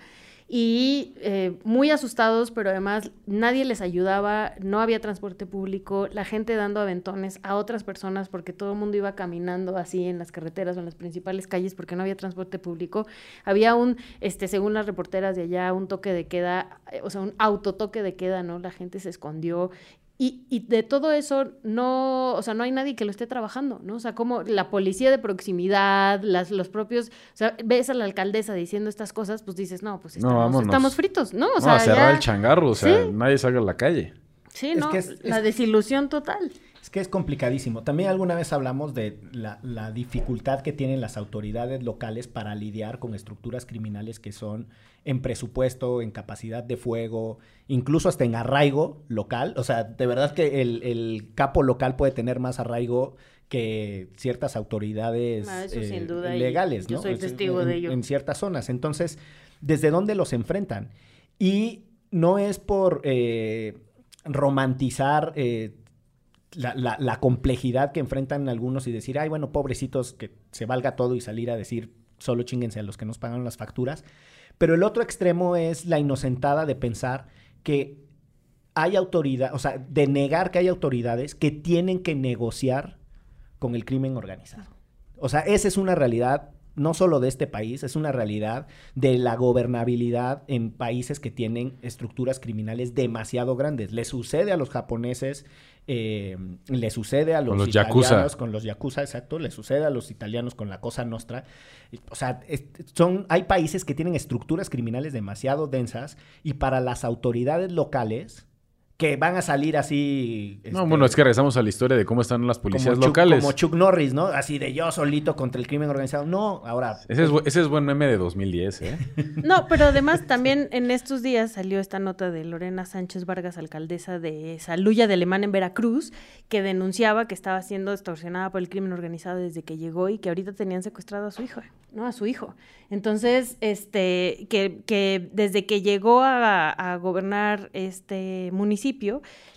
y eh, muy asustados, pero además nadie les ayudaba, no había transporte público, la gente dando aventones a otras personas porque todo el mundo iba caminando así en las carreteras o en las principales calles porque no había transporte público. Había un, este, según las reporteras de allá, un toque de queda, eh, o sea, un autotoque de queda, ¿no? La gente se escondió. Y, y de todo eso no, o sea, no hay nadie que lo esté trabajando, ¿no? O sea, como la policía de proximidad, las, los propios, o sea, ves a la alcaldesa diciendo estas cosas, pues dices, no, pues No, estamos, vámonos. estamos fritos, ¿no? O no, sea, a cerrar ya- el changarro, o sea, Sí. nadie salga a la calle. Sí, Es no, que es- la es- desilusión total. Que es complicadísimo. También alguna vez hablamos de la, la dificultad que tienen las autoridades locales para lidiar con estructuras criminales que son en presupuesto, en capacidad de fuego, incluso hasta en arraigo local. O sea, de verdad que el, el capo local puede tener más arraigo que ciertas autoridades Ah, eso eh, sin duda, y legales, yo ¿no? soy Es- testigo en- de ello. En ciertas zonas. Entonces, ¿desde dónde los enfrentan? Y no es por eh, romantizar eh, la, complejidad que enfrentan algunos y decir, ay, bueno, pobrecitos, que se valga todo y salir a decir, solo chinguense a los que nos pagan las facturas. Pero el otro extremo es la inocentada de pensar que hay autoridad, o sea, de negar que hay autoridades que tienen que negociar con el crimen organizado. O sea, esa es una realidad no solo de este país, es una realidad de la gobernabilidad en países que tienen estructuras criminales demasiado grandes. Le sucede a los japoneses, eh, le sucede a los, los italianos yakuza. con los yakuza, exacto, le sucede a los italianos con la cosa nostra. O sea, es- son, hay países que tienen estructuras criminales demasiado densas y para las autoridades locales que van a salir así... No, este, bueno, es que regresamos a la historia de cómo están las policías como Chuck- locales. como Chuck Norris, ¿no? Así de yo solito contra el crimen organizado. No, ahora... Ese es, ese es buen meme de 2010, ¿eh? No, pero además también en estos días salió esta nota de Lorena Sánchez Vargas, alcaldesa de Saluya de Alemán en Veracruz, que denunciaba que estaba siendo extorsionada por el crimen organizado desde que llegó y que ahorita tenían secuestrado a su hijo, ¿no? A su hijo. Entonces, este, que, que desde que llegó a, a gobernar este municipio,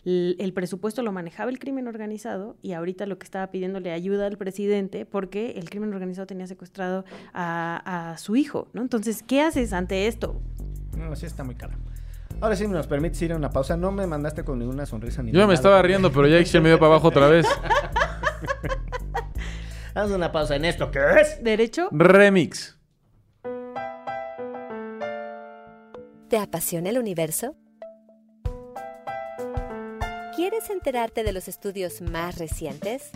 el, el presupuesto lo manejaba el crimen organizado y ahorita lo que estaba pidiéndole ayuda al presidente porque el crimen organizado tenía secuestrado a, a su hijo, ¿no? Entonces, ¿qué haces ante esto? No, sí está muy caro. Ahora sí nos permites ir a una pausa. No me mandaste con ninguna sonrisa ni Yo me estaba riendo, pero ya Ixchel me dio para abajo otra vez. Haz una pausa en esto, ¿qué es? ¿Derecho? Remix. ¿Te apasiona el universo? ¿Quieres enterarte de los estudios más recientes?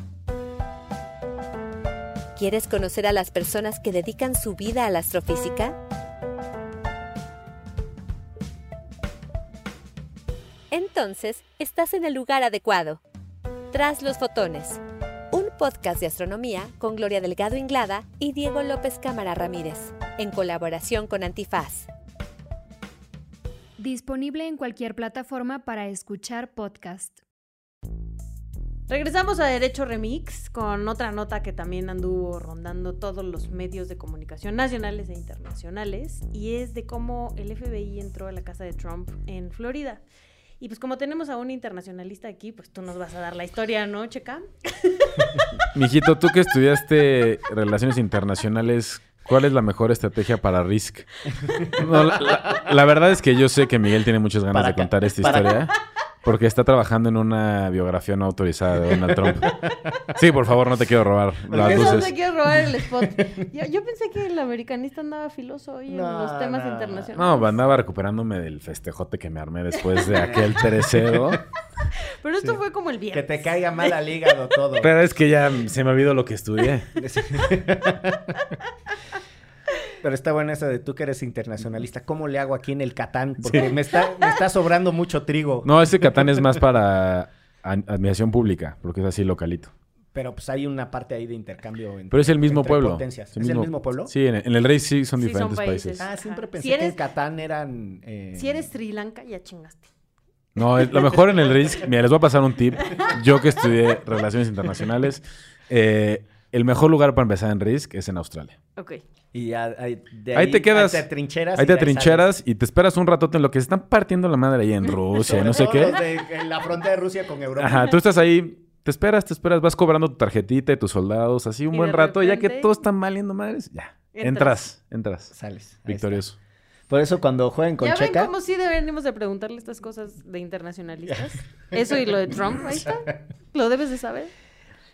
¿Quieres conocer a las personas que dedican su vida a la astrofísica? Entonces, estás en el lugar adecuado. Tras los fotones, un podcast de astronomía con Gloria Delgado Inglada y Diego López Cámara Ramírez, en colaboración con Antifaz. Disponible en cualquier plataforma para escuchar podcast. Regresamos a Derecho Remix con otra nota que también anduvo rondando todos los medios de comunicación nacionales e internacionales y es de cómo el FBI entró a la casa de Trump en Florida. Y pues como tenemos a un internacionalista aquí, pues tú nos vas a dar la historia, ¿no, Checa? Mijito, tú que estudiaste Relaciones Internacionales, ¿cuál es la mejor estrategia para Risk? No, la, la- la verdad es que yo sé que Miguel tiene muchas ganas Para de contar esta para- historia. Porque está trabajando en una biografía no autorizada de Donald Trump. Sí, por favor, no te quiero robar las qué? No luces. te quiero robar el spot. Yo, yo pensé que el americanista andaba filoso hoy en No, los temas no. internacionales. No, andaba recuperándome del festejote que me armé después de aquel tercero. Pero esto fue como el Que viernes. te caiga mal al hígado todo. Pero es que ya se me olvidó lo que estudié. Pero está buena esa de tú que eres internacionalista. ¿Cómo le hago aquí en el Catán? Porque me, está, me está sobrando mucho trigo. No, ese Catán es más para admiración pública, porque es así localito. Pero pues hay una parte ahí de intercambio. entre- Pero es el mismo entre pueblo. potencias. ¿Es el mismo pueblo? Sí, en el, en el Rey sí son Sí, son diferentes países. países. Ah, siempre Ajá. pensé Si que en Catán eran... eh, Si eres Sri Lanka, ya chingaste. No, lo mejor en el RISC, mira, les voy a pasar un tip. Yo que estudié Relaciones Internacionales, eh, el mejor lugar para empezar en RISC es en Australia. Ok. Y ya, ahí, de Ahí te quedas. Ahí te trincheras. Ahí y te trincheras y te esperas un ratote en lo que se están partiendo la madre ahí en Rusia, no sé qué. de- en la frontera de Rusia con Europa. Ajá, tú estás ahí, te esperas, te esperas, vas cobrando tu tarjetita y tus soldados, así un Y buen rato, ya que repente- todos están valiendo madres, ya. Entras. Entras, entras. Sales. Ahí Victorioso. está. Por eso cuando jueguen con ¿Ya Checa... ven cómo sí deberíamos de preguntarle estas cosas de internacionalistas? Eso y lo de Trump, ahí está. Lo debes de saber.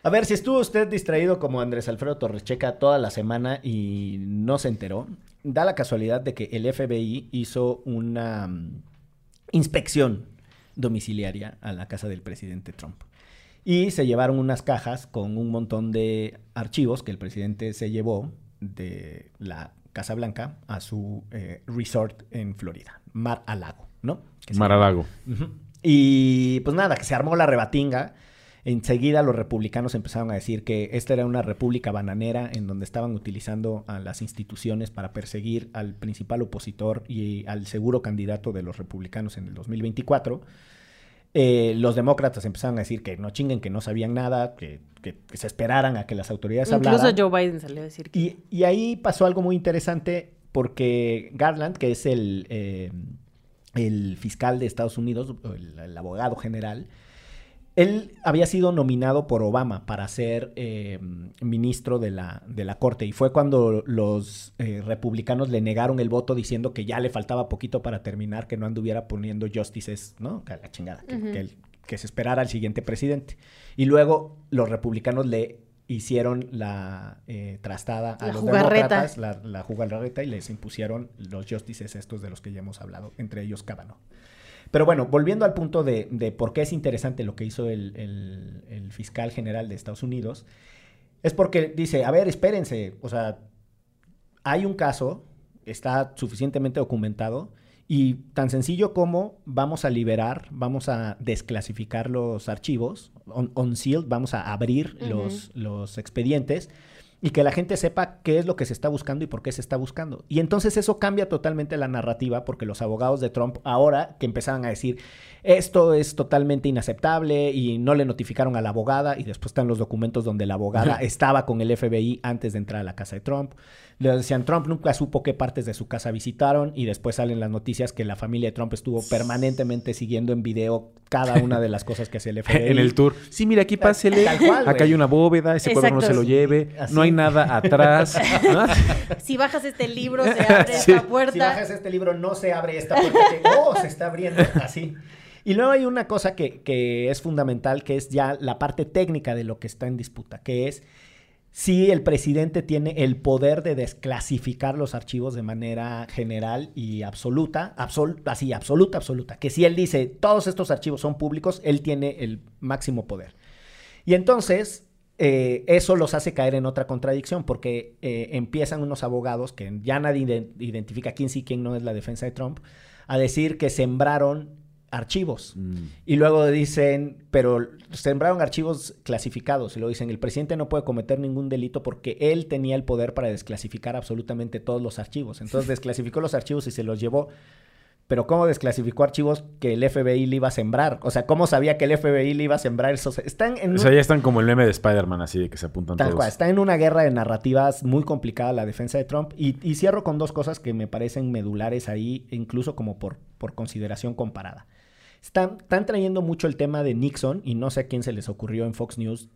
A ver, si estuvo usted distraído como Andrés Alfredo Torrecheca toda la semana y no se enteró, da la casualidad de que el FBI hizo una mm, inspección domiciliaria a la casa del presidente Trump. Y se llevaron unas cajas con un montón de archivos que el presidente se llevó de la Casa Blanca a su eh, resort en Florida, Mar a Lago, ¿no? Llama. Maralago. Ujú. Y pues nada, que se armó la rebatinga. Enseguida los republicanos empezaron a decir que esta era una república bananera en donde estaban utilizando a las instituciones para perseguir al principal opositor y al seguro candidato de los republicanos en el 2024. Eh, los demócratas empezaron a decir que no chinguen, que no sabían nada, que, que- que se esperaran a que las autoridades Incluso hablaran. Joe Biden salió a decir que... Y, y ahí pasó algo muy interesante porque Garland, que es el, eh, el fiscal de Estados Unidos, el abogado general, él había sido nominado por Obama para ser eh, ministro de la, de la Corte y fue cuando los eh, republicanos le negaron el voto diciendo que ya le faltaba poquito para terminar, que no anduviera poniendo justices, ¿no? Que la chingada, que, el- que se esperara al siguiente presidente. Y luego los republicanos le hicieron la eh, trastada a La los jugarreta. demócratas, la, la jugarreta y les impusieron los justices estos de los que ya hemos hablado, entre ellos Kavanaugh. Pero bueno, volviendo al punto de, de por qué es interesante lo que hizo el, el- el fiscal general de Estados Unidos, es porque dice, a ver, espérense, o sea, hay un caso, está suficientemente documentado, y tan sencillo como vamos a liberar, vamos a desclasificar los archivos, on, unsealed, vamos a abrir los expedientes y que la gente sepa qué es lo que se está buscando y por qué se está buscando. Y entonces eso cambia totalmente la narrativa porque los abogados de Trump ahora que empezaban a decir esto es totalmente inaceptable y no le notificaron a la abogada y después están los documentos donde la abogada estaba con el FBI antes de entrar a la casa de Trump. Le decían Trump nunca supo qué partes de su casa visitaron y después salen las noticias que la familia de Trump estuvo permanentemente siguiendo en video cada una de las cosas que hace el FBI. En el tour. Sí, mira, aquí pásele. Tal cual, Acá hay una bóveda, ese cuadro no se lo lleve. Así. No hay nada atrás. ¿no? Si bajas este libro, se abre Sí. esta puerta. Si bajas este libro, no se abre esta puerta. que, oh, se está abriendo así. Y luego hay una cosa que, que es fundamental, que es ya la parte técnica de lo que está en disputa, que es si el presidente tiene el poder de desclasificar los archivos de manera general y absoluta, absol- así, absoluta, absoluta. Que si él dice todos estos archivos son públicos, él tiene el máximo poder. Y entonces, eh, eso los hace caer en otra contradicción, porque eh, empiezan unos abogados, que ya nadie ide- identifica quién sí, quién no es la defensa de Trump, a decir que sembraron archivos. Mm. Y luego dicen, pero sembraron archivos clasificados. Y luego dicen, el presidente no puede cometer ningún delito porque él tenía el poder para desclasificar absolutamente todos los archivos. Entonces desclasificó los archivos y se los llevó. Pero ¿cómo desclasificó archivos que el FBI le iba a sembrar? O sea, ¿cómo sabía que el FBI le iba a sembrar esos? Están en O sea, ya están como el meme de Spider-Man, así de que se apuntan Tal todos. cual, está en una guerra de narrativas muy complicada la defensa de Trump. Y, y cierro con dos cosas que me parecen medulares ahí, incluso como por, por consideración comparada. Están, están trayendo mucho el tema de Nixon y no sé a quién se les ocurrió en Fox News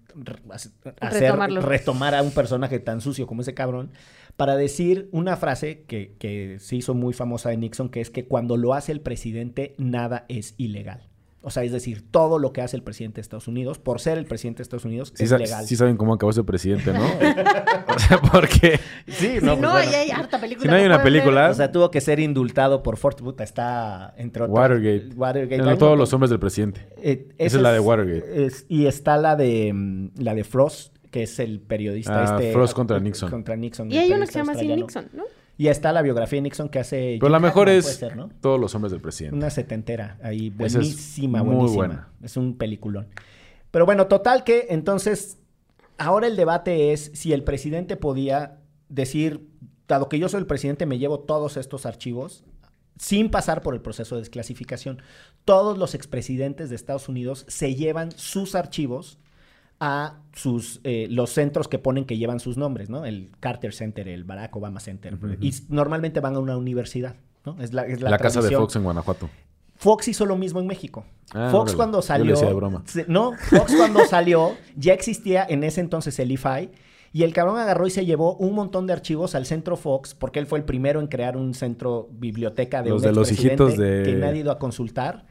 hacer, retomar a un personaje tan sucio como ese cabrón para decir una frase que, que se hizo muy famosa de Nixon, que es que cuando lo hace el presidente, nada es ilegal. O sea, es decir, todo lo que hace el presidente de Estados Unidos, por ser el presidente de Estados Unidos, Sí, es legal. sí saben cómo acabó ese presidente, ¿no? o sea, porque Sí, Si no, no, pues bueno. hay harta película. Si no hay que una ver. película- O sea, tuvo que ser indultado por Fort Wood. Está entre otros. Watergate. Watergate. no, todos los hombres del presidente. eh, Esa es la de Watergate. es- y está la de mm, la de Frost, que es el periodista Ah, este. Frost contra Nixon. Contra Nixon. Y hay una que se llama así. Nixon, ¿no? Y está la biografía de Nixon que hace... Pero la mejor es ser, ¿no? Todos los hombres del presidente. Una setentera, ahí es buenísima, muy buenísima. buena. Es un peliculón. Pero bueno, total que entonces, ahora el debate es si el presidente podía decir, dado que yo soy el presidente, me llevo todos estos archivos sin pasar por el proceso de desclasificación. Todos los expresidentes de Estados Unidos se llevan sus archivos a sus eh, los centros que ponen que llevan sus nombres, ¿no? El Carter Center, el Barack Obama Center. Y normalmente van a una universidad, ¿no? Es la, es La, la casa de. Fox en Guanajuato. Fox hizo lo mismo en México. Ah, Fox órale. cuando Yo salió... le decía de broma. se- no, Fox cuando salió ya existía en ese entonces el IFI y el cabrón agarró y se llevó un montón de archivos al centro Fox porque él fue el primero en crear un centro biblioteca de Los un de los hijitos de- que nadie ha ido a consultar.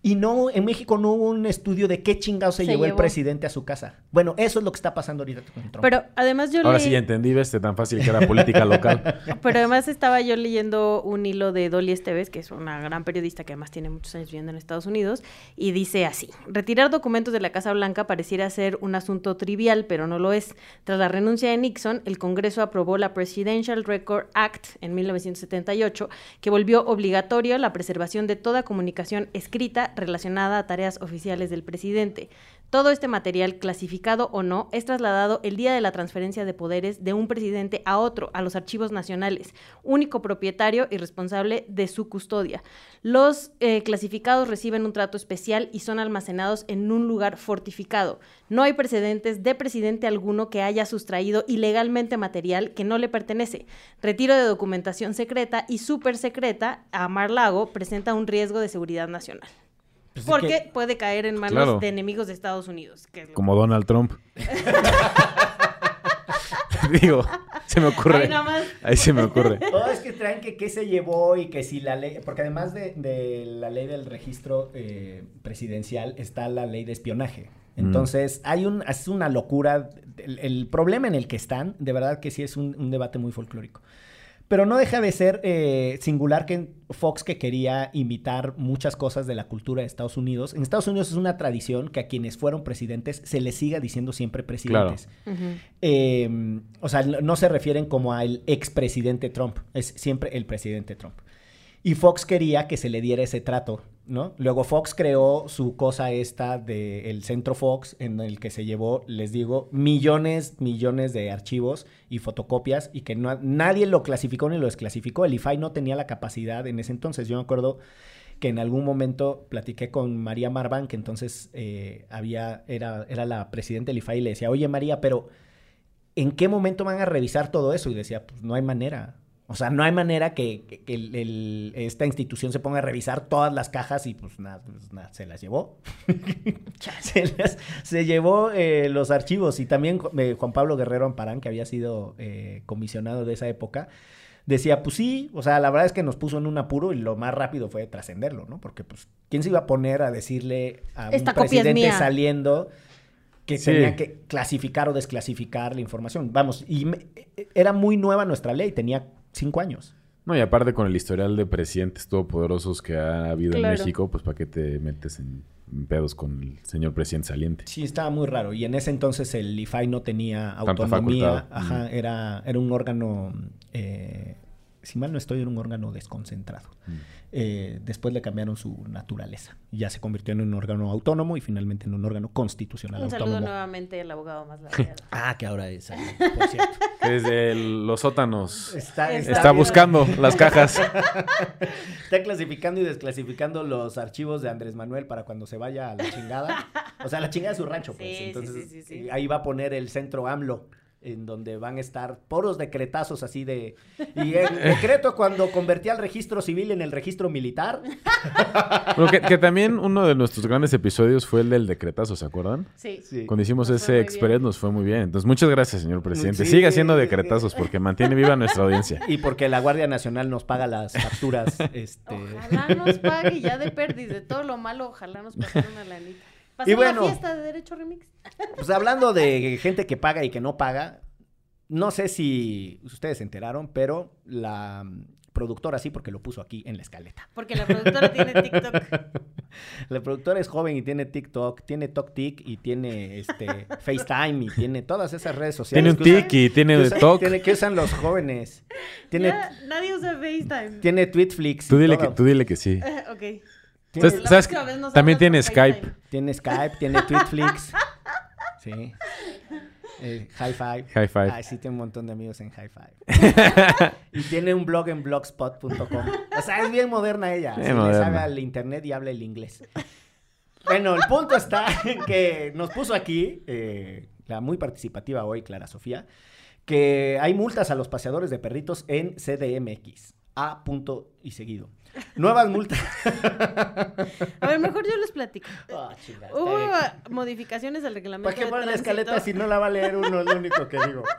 Y no, en México no hubo un estudio de qué chingados se, Se llevó, el presidente a su casa. Bueno, eso es lo que está pasando ahorita con Trump. Pero además yo Ahora leí- sí ya entendí, ves, tan fácil que era política local. Pero además estaba yo leyendo un hilo de Dolly Esteves, que es una gran periodista que además tiene muchos años viviendo en Estados Unidos, y dice así, retirar documentos de la Casa Blanca pareciera ser un asunto trivial, pero no lo es. Tras la renuncia de Nixon, el Congreso aprobó la Presidential Record Act en 1978, que volvió obligatoria la preservación de toda comunicación escrita relacionada a tareas oficiales del presidente. Todo este material, clasificado o no, es trasladado el día de la transferencia de poderes de un presidente a otro, a los archivos nacionales, único propietario y responsable de su custodia. Los eh, clasificados reciben un trato especial y son almacenados en un lugar fortificado. No hay precedentes de presidente alguno que haya sustraído ilegalmente material que no le pertenece. Retiro de documentación secreta y súper secreta a Mar-Lago presenta un riesgo de seguridad nacional. Pues es Porque que- puede caer en manos Claro. de enemigos de Estados Unidos. que es lo- Como Donald Trump. Digo, se me ocurre. Ahí se me ocurre. No, es que traen que qué se llevó y que si la ley, porque además de, de la ley del registro eh, presidencial está la ley de espionaje. Mm. Entonces, hay un, es una locura. El, el problema en el que están, de verdad que sí es un, un debate muy folclórico. Pero no deja de ser eh, singular que Fox que quería imitar muchas cosas de la cultura de Estados Unidos. En Estados Unidos es una tradición que a quienes fueron presidentes se les siga diciendo siempre presidentes. Eh, o sea, no se refieren como al expresidente Trump, es siempre el presidente Trump. Y Fox quería que se le diera ese trato, ¿no? Luego Fox creó su cosa esta del centro Fox, en el que se llevó, les digo, millones, millones de archivos y fotocopias, y que no- nadie lo clasificó ni lo desclasificó. El IFAI no tenía la capacidad en ese entonces. Yo me acuerdo que en algún momento platiqué con María Marván, que entonces eh, había, era, era la presidenta del IFAI, y le decía, oye María, pero ¿en qué momento van a revisar todo eso? Y decía, pues no hay manera. O sea, no hay manera que, que- que el- el- esta institución se ponga a revisar todas las cajas y pues nada, pues, nada, se las llevó. se, las- se llevó eh, los archivos y también eh, Juan Pablo Guerrero Amparán, que había sido eh, comisionado de esa época, decía, pues sí, o sea, la verdad es que nos puso en un apuro y lo más rápido fue trascenderlo, ¿no? Porque pues, ¿quién se iba a poner a decirle a Esta un presidente saliendo que Sí. tenía que clasificar o desclasificar la información? Vamos, y me- era muy nueva nuestra ley, tenía cinco años. No, y aparte con el historial de presidentes todopoderosos que ha habido Claro. en México, pues para qué te metes en, en pedos con el señor presidente saliente. Sí, estaba muy raro. Y en ese entonces el IFAI no tenía Tanta autonomía. facultad. Ajá, Mm. era, era un órgano, eh, si mal no estoy, era un órgano desconcentrado. Mm. Eh, después le cambiaron su naturaleza. Ya se convirtió en un órgano autónomo y finalmente en un órgano constitucional Un saludo autónomo. nuevamente al abogado más. Ah, que ahora es, ahí, por cierto. Desde el- los sótanos Está, Está está bien- buscando las cajas. Está clasificando y desclasificando los archivos de Andrés Manuel para cuando se vaya a la chingada. O sea, la chingada es su rancho, pues. Sí, sí, Entonces, sí, sí, sí. ahí va a poner el centro AMLO, en donde van a estar poros decretazos así de... Y el decreto cuando convertía al registro civil en el registro militar. Bueno, que, que también uno de nuestros grandes episodios fue el del decretazo, ¿se acuerdan? Sí. Sí. Cuando hicimos Nos ese express nos fue muy bien. Entonces, muchas gracias, señor presidente. Sí. Sigue haciendo decretazos porque mantiene viva nuestra audiencia. Y porque la Guardia Nacional nos paga las facturas. este... Ojalá nos pague ya de pérdida de todo lo malo, ojalá nos pague una lanita. Y bueno. la fiesta de Derecho Remix. Pues hablando de gente que paga y que no paga, no sé si ustedes se enteraron, pero la productora sí porque lo puso aquí en la escaleta. Porque la productora tiene TikTok. La productora es joven y tiene TikTok, tiene TokTik y tiene este FaceTime y tiene todas esas redes sociales. Tiene un tic y tiene toc. tiene- que usan los jóvenes. Tiene, Ya, nadie usa FaceTime. tiene Tweetflix. y Tú dile, que, tú dile que sí. Eh, ok. Entonces, ¿sabes También tiene Skype. Tiene Skype, tiene Tweetflix. Sí. Eh, High Five. High Five. Ay, sí, tiene un montón de amigos en High Five. y tiene un blog en blogspot.com. O sea, es bien moderna ella. Bien le moderna. sabe al internet y habla el inglés. Bueno, el punto está en que nos puso aquí, eh, la muy participativa hoy, Clara Sofía, que hay multas a los paseadores de perritos en CDMX. A punto y seguido. Nuevas multas. A ver, mejor yo les platico. Ah, chingada, Hubo modificaciones al reglamento ¿Para qué de ponen la tránsito. escaleta si no la va a leer uno? Es lo único que digo.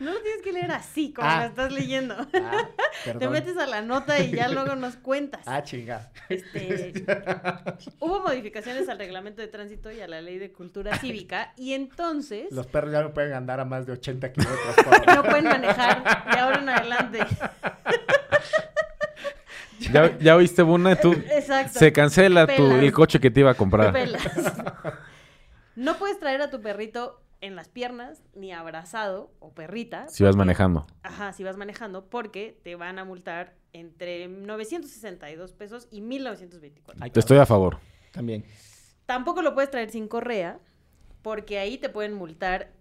No lo tienes que leer así, como Ah. la estás leyendo. Ah, Te metes a la nota y ya luego nos cuentas. Ah, chinga. Este, hubo modificaciones al reglamento de tránsito y a la ley de cultura cívica y entonces Los perros ya no pueden andar a más de 80 kilómetros por hora. no pueden manejar de ahora en adelante. ¿Ya, ya oíste, Buna? Tú, Exacto. se cancela tu, el coche que te iba a comprar. Pelas. No puedes traer a tu perrito en las piernas ni abrazado o perrita. Si vas manejando. Ajá, si vas manejando, porque te van a multar entre 962 pesos y 1924. Ay, Te estoy a favor. También. Tampoco lo puedes traer sin correa, porque ahí te pueden multar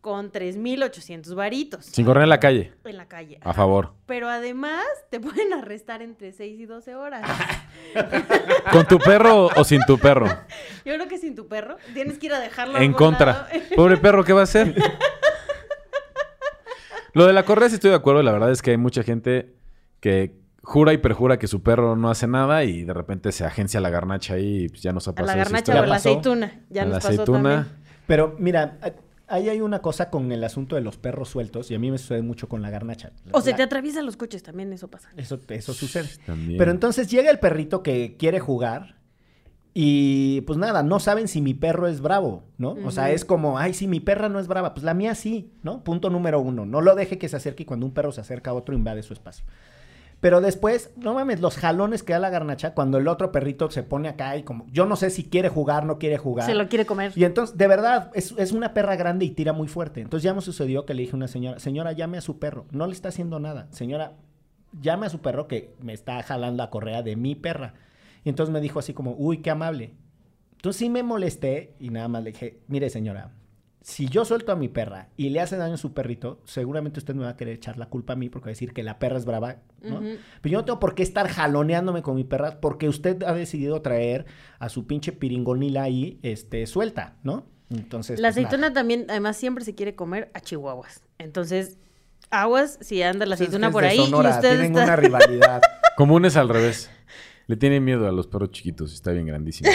con 3.800 varitos Sin correr en la calle. en la calle. A favor. Pero además te pueden arrestar entre 6 y 12 horas. ¿Con tu perro o sin tu perro? Yo creo que sin tu perro tienes que ir a dejarlo En contra. lado. Pobre perro, ¿qué va a hacer? Lo de la correa sí estoy de acuerdo. La verdad es que hay mucha gente que jura y perjura que su perro no hace nada y de repente se agencia la garnacha ahí y pues ya nos ha A pasado. la garnacha o la aceituna. Ya A nos la pasó aceituna. también. Pero mira, ahí hay una cosa con el asunto de los perros sueltos y a mí me sucede mucho con la garnacha. O se La- te atraviesan los coches, también eso pasa. Eso, eso sucede. También. Pero entonces llega el perrito que quiere jugar y pues nada, no saben si mi perro es bravo, ¿no? O sea, es como, ay, si mi perra no es brava, pues la mía sí, ¿no? Punto número uno, no lo deje que se acerque y cuando un perro se acerca a otro invade su espacio. Pero después, no mames, los jalones que da la garnacha cuando el otro perrito se pone acá y como, yo no sé si quiere jugar, no quiere jugar. Se lo quiere comer. Y entonces, de verdad, es, es una perra grande y tira muy fuerte. Entonces ya me sucedió que le dije a una señora, señora, llame a su perro. No le está haciendo nada. Señora, llame a su perro que me está jalando la correa de mi perra. Y entonces me dijo así como, uy, qué amable. Entonces sí me molesté y nada más le dije, mire señora, si yo suelto a mi perra y le hace daño a su perrito, seguramente usted me va a querer echar la culpa a mí porque va a decir que la perra es brava, ¿no? Pero yo no tengo por qué estar jaloneándome con mi perra porque usted ha decidido traer a su pinche piringonila ahí, este, suelta, ¿no? Entonces, La pues, nada. aceituna también, además, siempre se quiere comer a chihuahuas. Entonces, aguas si anda la es aceituna que por ahí Sonora, y usted tienen está... una rivalidad. Común es al revés. Le tiene miedo a los perros chiquitos. Está bien grandísimo.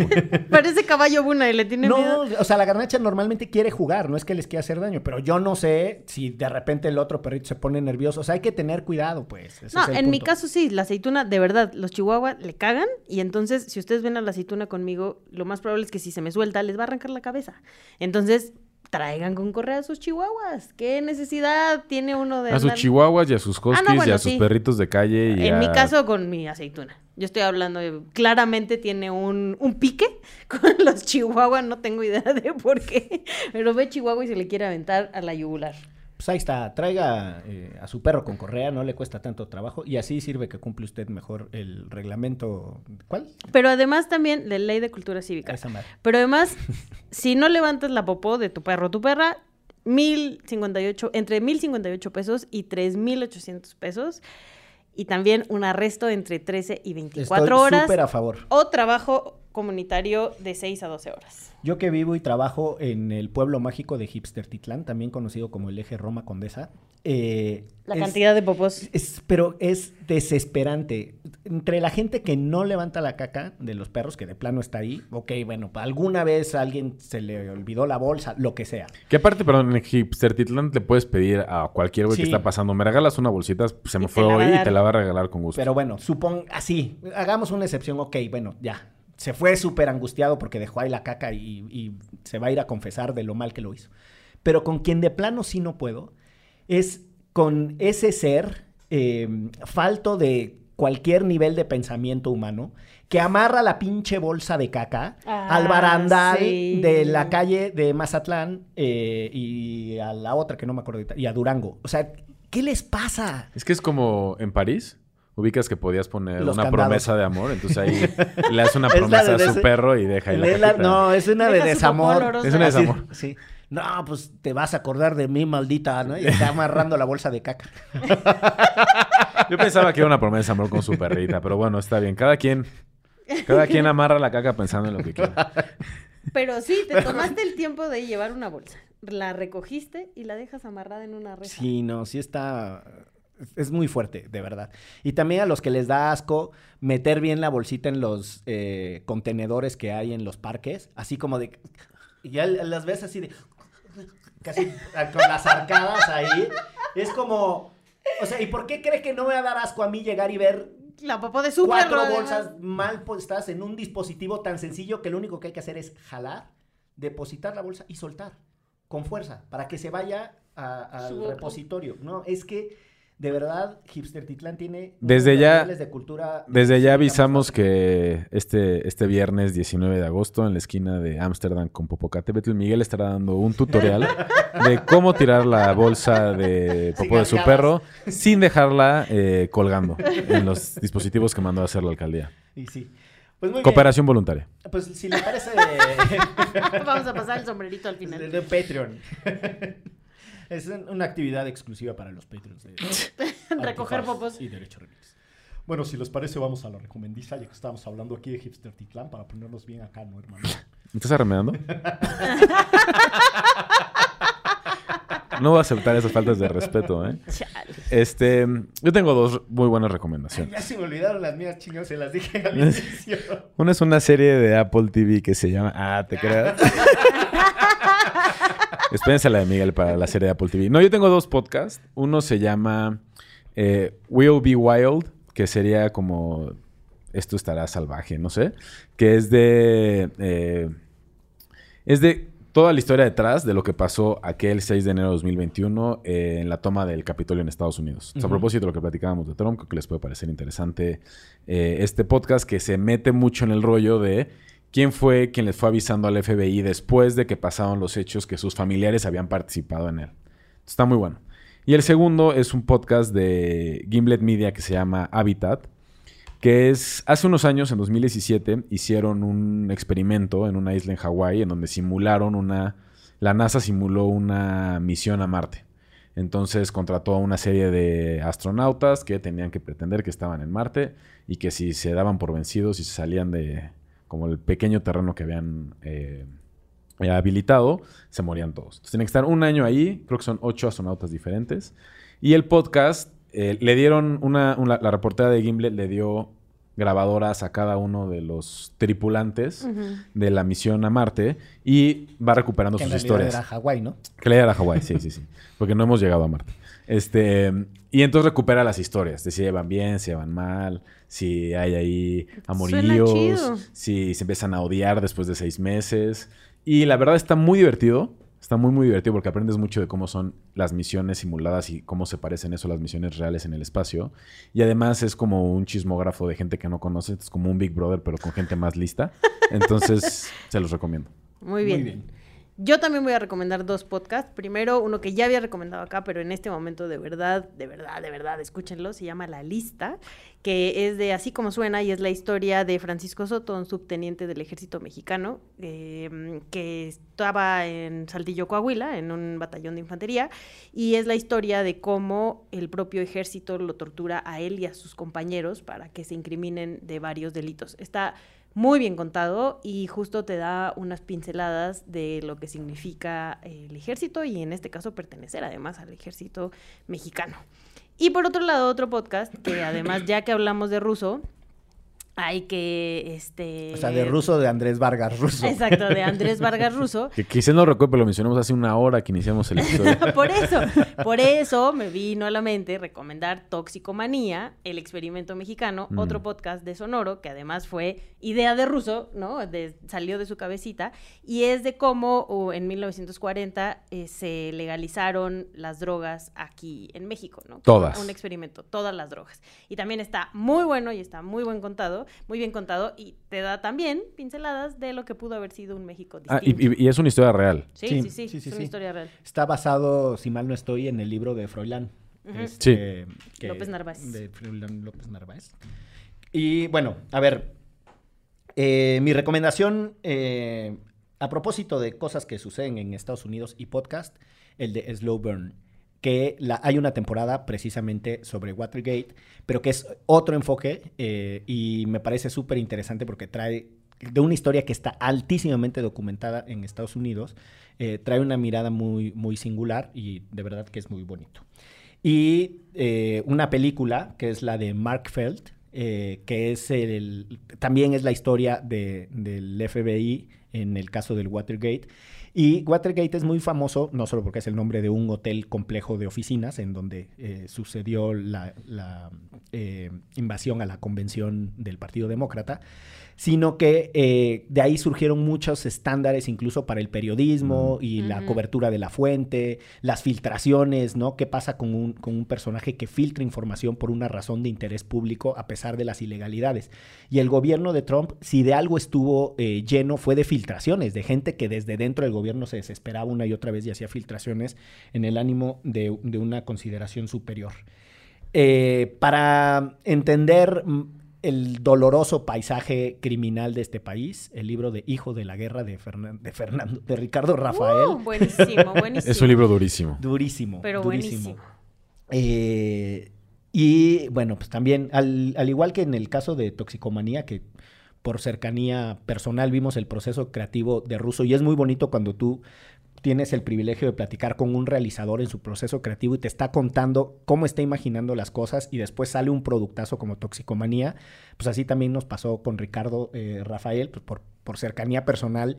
Parece caballo buna y le tiene No, miedo. o sea, la garnacha normalmente quiere jugar, no es que les quiera hacer daño, pero yo no sé si de repente el otro perrito se pone nervioso. O sea, hay que tener cuidado, pues. ese No, es el en mi caso sí, la aceituna, de verdad, los chihuahuas le cagan y entonces si ustedes ven a la aceituna conmigo, lo más probable es que si se me suelta, les va a arrancar la cabeza. Entonces, traigan con correa a sus chihuahuas. ¿Qué necesidad tiene uno de A sus chihuahuas y a sus huskies y bueno, a sus sí. perritos de calle. Y En a- mi caso, con mi aceituna. Yo estoy hablando de. Claramente tiene un, un pique con los chihuahuas. No tengo idea de por qué. Pero ve chihuahua y se le quiere aventar a la yugular. Pues ahí está, traiga eh, a su perro con correa, no le cuesta tanto trabajo y así sirve que cumple usted mejor el reglamento. ¿Cuál? Pero además también de ley de cultura cívica. Esa madre. Pero además, si no levantas la popó de tu perro o tu perra, mil cincuenta y ocho, entre mil cincuenta y ocho pesos y tres mil ochocientos pesos. Y también un arresto entre 13 y 24 Estoy horas. súper a favor. O trabajo comunitario de 6 a 12 horas. Yo que vivo y trabajo en el pueblo mágico de Hipster Titlán, también conocido como el eje Roma Condesa. eh, La es- cantidad de popós. Es, pero es desesperante. Entre la gente que no levanta la caca de los perros, que de plano está ahí, ok, bueno, alguna vez a alguien se le olvidó la bolsa, lo que sea. Que aparte, perdón, en Hipster Titlán le puedes pedir a cualquier güey que está pasando, me regalas una bolsita, se me Y fue hoy y te la va a regalar con gusto. Pero bueno, supón así, hagamos una excepción, ok, bueno, ya. Se fue súper angustiado porque dejó ahí la caca y, y se va a ir a confesar de lo mal que lo hizo. Pero con quien de plano sí no puedo, es con ese ser eh, falto de cualquier nivel de pensamiento humano que amarra la pinche bolsa de caca Ah, al barandal sí. de la calle de Mazatlán eh, y a la otra que no me acuerdo y a Durango. O sea, ¿qué les pasa? Es que es como en París. Ubicas que podías poner Los una candados. promesa de amor, entonces ahí le hace una promesa de a su ese- perro y deja ahí la la- no, es una de Deja desamor. Es una de desamor. Sí. No, pues te vas a acordar de mí, maldita, ¿no? Y está amarrando la bolsa de caca. Yo pensaba que era una promesa de amor con su perrita, pero bueno, está bien. Cada quien, cada quien amarra la caca pensando en lo que quiere. Pero sí, te tomaste el tiempo de llevar una bolsa. La recogiste y la dejas amarrada en una reja. Sí, no, sí está. Es muy fuerte, de verdad. Y también a los que les da asco meter bien la bolsita en los eh, contenedores que hay en los parques, así como de. y Ya las ves así de. Casi con las arcadas ahí. Es como. O sea, ¿y por qué cree que no me va a dar asco a mí llegar y ver La popó de su cuatro perro, bolsas además. mal puestas en un dispositivo tan sencillo que lo único que hay que hacer es jalar, depositar la bolsa y soltar con fuerza para que se vaya al repositorio. No, es que de verdad Hipster Titlán tiene Desde ya- niveles de cultura. Desde ya avisamos que este, este viernes 19 de agosto en la esquina de Ámsterdam con Popocatépetl, Miguel estará dando un tutorial de cómo tirar la bolsa de popó de su perro sin dejarla eh, colgando en los dispositivos que mandó a hacer la alcaldía. Y sí. Pues muy Cooperación voluntaria. Pues si le parece Vamos a pasar el sombrerito al de, final. de Patreon. es un- una actividad exclusiva para los Patreons. de- Recoger popos. Y Derecho Remix. Bueno, si les parece, vamos a la recomendiza, ya que estamos hablando aquí de Hipster Titlán, para ponernos bien acá, ¿no, hermano? ¿Me estás arremedando? No voy a aceptar esas faltas de respeto, ¿eh? Chale. Este, yo tengo dos muy buenas recomendaciones. Ya se me olvidaron las mías, chingos, se las dije al inicio. Una es una serie de Apple TV que se llama Ah, ¿te creas? Espérense la de Miguel para la serie de Apple TV. No, yo tengo dos podcasts. Uno se llama eh, Will Be Wild, que sería como Esto estará salvaje, no sé. Que es de. eh, es de toda la historia detrás de lo que pasó aquel 6 de enero de 2021 eh, en la toma del Capitolio en Estados Unidos. Entonces, A propósito de lo que platicábamos de Trump, creo que les puede parecer interesante eh, este podcast que se mete mucho en el rollo de quién fue quien les fue avisando al FBI después de que pasaron los hechos que sus familiares habían participado en él. Está muy bueno. Y el segundo es un podcast de Gimlet Media que se llama Habitat, que es, hace unos años, en 2017, hicieron un experimento en una isla en Hawái en donde simularon una, la NASA simuló una misión a Marte. Entonces contrató a una serie de astronautas que tenían que pretender que estaban en Marte y que si se daban por vencidos y se salían de como el pequeño terreno que habían eh, habilitado, se morían todos. Entonces tienen que estar un año ahí, creo que son ocho astronautas diferentes. Y el podcast, eh, le dieron una, una- la reportera de Gimlet le dio grabadoras a cada uno de los tripulantes de la misión a Marte y va recuperando Que sus historias. era Hawái, ¿no? Que le diera a Hawái, sí, sí, sí. Porque no hemos llegado a Marte. Este, y entonces recupera las historias de si llevan bien, si llevan mal, si hay ahí amoríos, si se empiezan a odiar después de seis meses. Y la verdad está muy divertido. Está muy, muy divertido porque aprendes mucho de cómo son las misiones simuladas y cómo se parecen eso a las misiones reales en el espacio. Y además es como un chismógrafo de gente que no conoces. Es como un Big Brother, pero con gente más lista. Entonces, se los recomiendo. Muy bien. Muy bien. Yo también voy a recomendar dos podcasts. Primero, uno que ya había recomendado acá, pero en este momento de verdad, de verdad, de verdad, escúchenlo. Se llama La Lista, que es de así como suena y es la historia de Francisco Soto, un subteniente del ejército mexicano, eh, que estaba en Saltillo, Coahuila, en un batallón de infantería. Y es la historia de cómo el propio ejército lo tortura a él y a sus compañeros para que se incriminen de varios delitos. Está muy bien contado y justo te da unas pinceladas de lo que significa el ejército y en este caso pertenecer además al ejército mexicano. Y por otro lado, otro podcast que además ya que hablamos de ruso, hay que, este... O sea, de ruso de Andrés Vargas Russo. Exacto, de Andrés Vargas Russo. Que quizás no recuerdo, pero lo mencionamos hace una hora que iniciamos el episodio. por eso, por eso me vino a la mente recomendar Toxicomanía, el experimento mexicano, Mm. otro podcast de Sonoro, que además fue idea de Russo, ¿no? De- salió de su cabecita, y es de cómo uh, en 1940 eh, se legalizaron las drogas aquí en México, ¿no? Todas. Un experimento, todas las drogas. Y también está muy bueno y está muy buen contado, muy bien contado, y te da también pinceladas de lo que pudo haber sido un México Ah, distinto. y, y- y es una historia real. Sí, Sí, sí, sí, sí, sí, es una sí. historia real. Está basado, si mal no estoy, en el libro de Froilán. Este, que- López Narváez. De Froilán López Narváez. Y bueno, a ver, eh, mi recomendación eh, a propósito de cosas que suceden en Estados Unidos y podcast, el de Slow Burn, que hay una temporada precisamente sobre Watergate, pero que es otro enfoque eh, y me parece súper interesante porque trae de una historia que está altísimamente documentada en Estados Unidos, eh, trae una mirada muy, muy singular y de verdad que es muy bonito. Y eh, una película que es la de Mark Felt, eh, que es el, también es la historia de- del FBI en el caso del Watergate. Y Watergate es muy famoso, no solo porque es el nombre de un hotel complejo de oficinas en donde eh, sucedió la, la, eh, invasión a la convención del Partido Demócrata, sino que eh, de ahí surgieron muchos estándares incluso para el periodismo y la Ujú. cobertura de la fuente, las filtraciones, ¿no? ¿Qué pasa con un, con un personaje que filtra información por una razón de interés público a pesar de las ilegalidades? Y el gobierno de Trump, si de algo estuvo eh, lleno, fue de filtraciones, de gente que desde dentro del gobierno se desesperaba una y otra vez y hacía filtraciones en el ánimo de, de una consideración superior. Eh, para entender mm, el doloroso paisaje criminal de este país, el libro de Hijo de la Guerra de, Fernan- de Fernando, de Ricardo Rafael, Uh, buenísimo, buenísimo. Es un libro durísimo. durísimo, Pero durísimo. buenísimo. Eh, y bueno, pues también, al, al igual que en el caso de Toxicomanía, que por cercanía personal vimos el proceso creativo de Russo, y es muy bonito cuando tú tienes el privilegio de platicar con un realizador en su proceso creativo y te está contando cómo está imaginando las cosas y después sale un productazo como Toxicomanía, pues así también nos pasó con Ricardo eh, Rafael, pues por, por cercanía personal,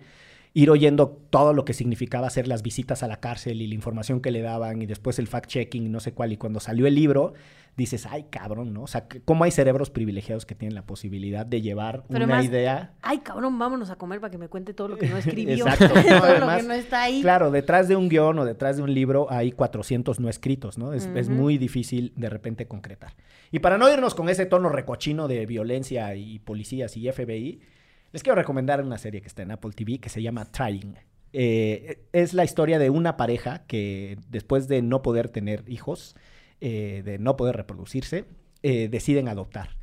ir oyendo todo lo que significaba hacer las visitas a la cárcel y la información que le daban y después el fact-checking y no sé cuál. Y cuando salió el libro, dices, ay, cabrón, ¿no? O sea, ¿cómo hay cerebros privilegiados que tienen la posibilidad de llevar Pero una además, idea? Ay, cabrón, vámonos a comer para que me cuente todo lo que no escribió. Exacto, ¿no? todo Además, lo que no está ahí. Claro, detrás de un guion o detrás de un libro hay 400 no escritos, ¿no? Es, muy difícil de repente concretar. Y para no irnos con ese tono recochino de violencia y policías y FBI, les quiero recomendar una serie que está en Apple TV que se llama Trying. Eh, es la historia de una pareja que después de no poder tener hijos, eh, de no poder reproducirse, eh, deciden adoptar.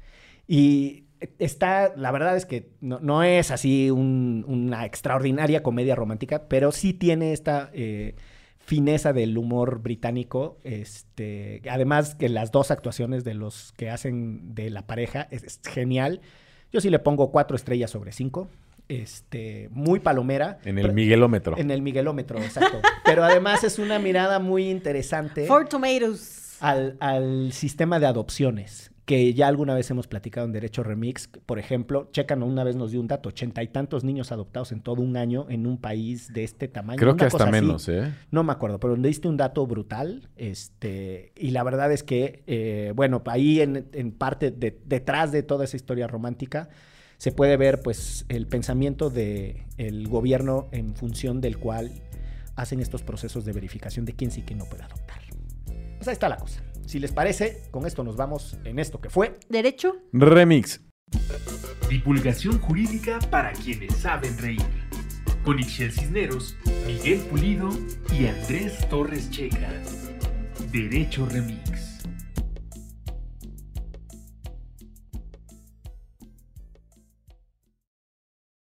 Y está, la verdad es que no, es así un- una extraordinaria comedia romántica, pero sí tiene esta fineza del humor británico. Este, además que las dos actuaciones de los que hacen de la pareja es genial. Yo sí le pongo cuatro estrellas sobre cinco. Este, muy palomera. En el Pero- Miguelómetro. En el Miguelómetro, exacto. Pero además es una mirada muy interesante Four Tomatoes. al, al sistema de adopciones, que ya alguna vez hemos platicado en Derecho Remix. Por ejemplo, Checan una vez nos dio un dato, ochenta y tantos niños adoptados en todo un año en un país de este tamaño. Creo que hasta cosa así. menos, ¿eh? No me acuerdo, pero diste un dato brutal. Este, y la verdad es que, eh, bueno, ahí en, en parte de- detrás de toda esa historia romántica se puede ver pues el pensamiento del el gobierno en función del cual hacen estos procesos de verificación de quién sí y quién no puede adoptar. Pues ahí está la cosa. Si les parece, con esto nos vamos en esto que fue. ¿Derecho? Remix. Divulgación jurídica para quienes saben reír. Con Ixel Cisneros, Miguel Pulido y Andrés Torres Checa. Derecho Remix.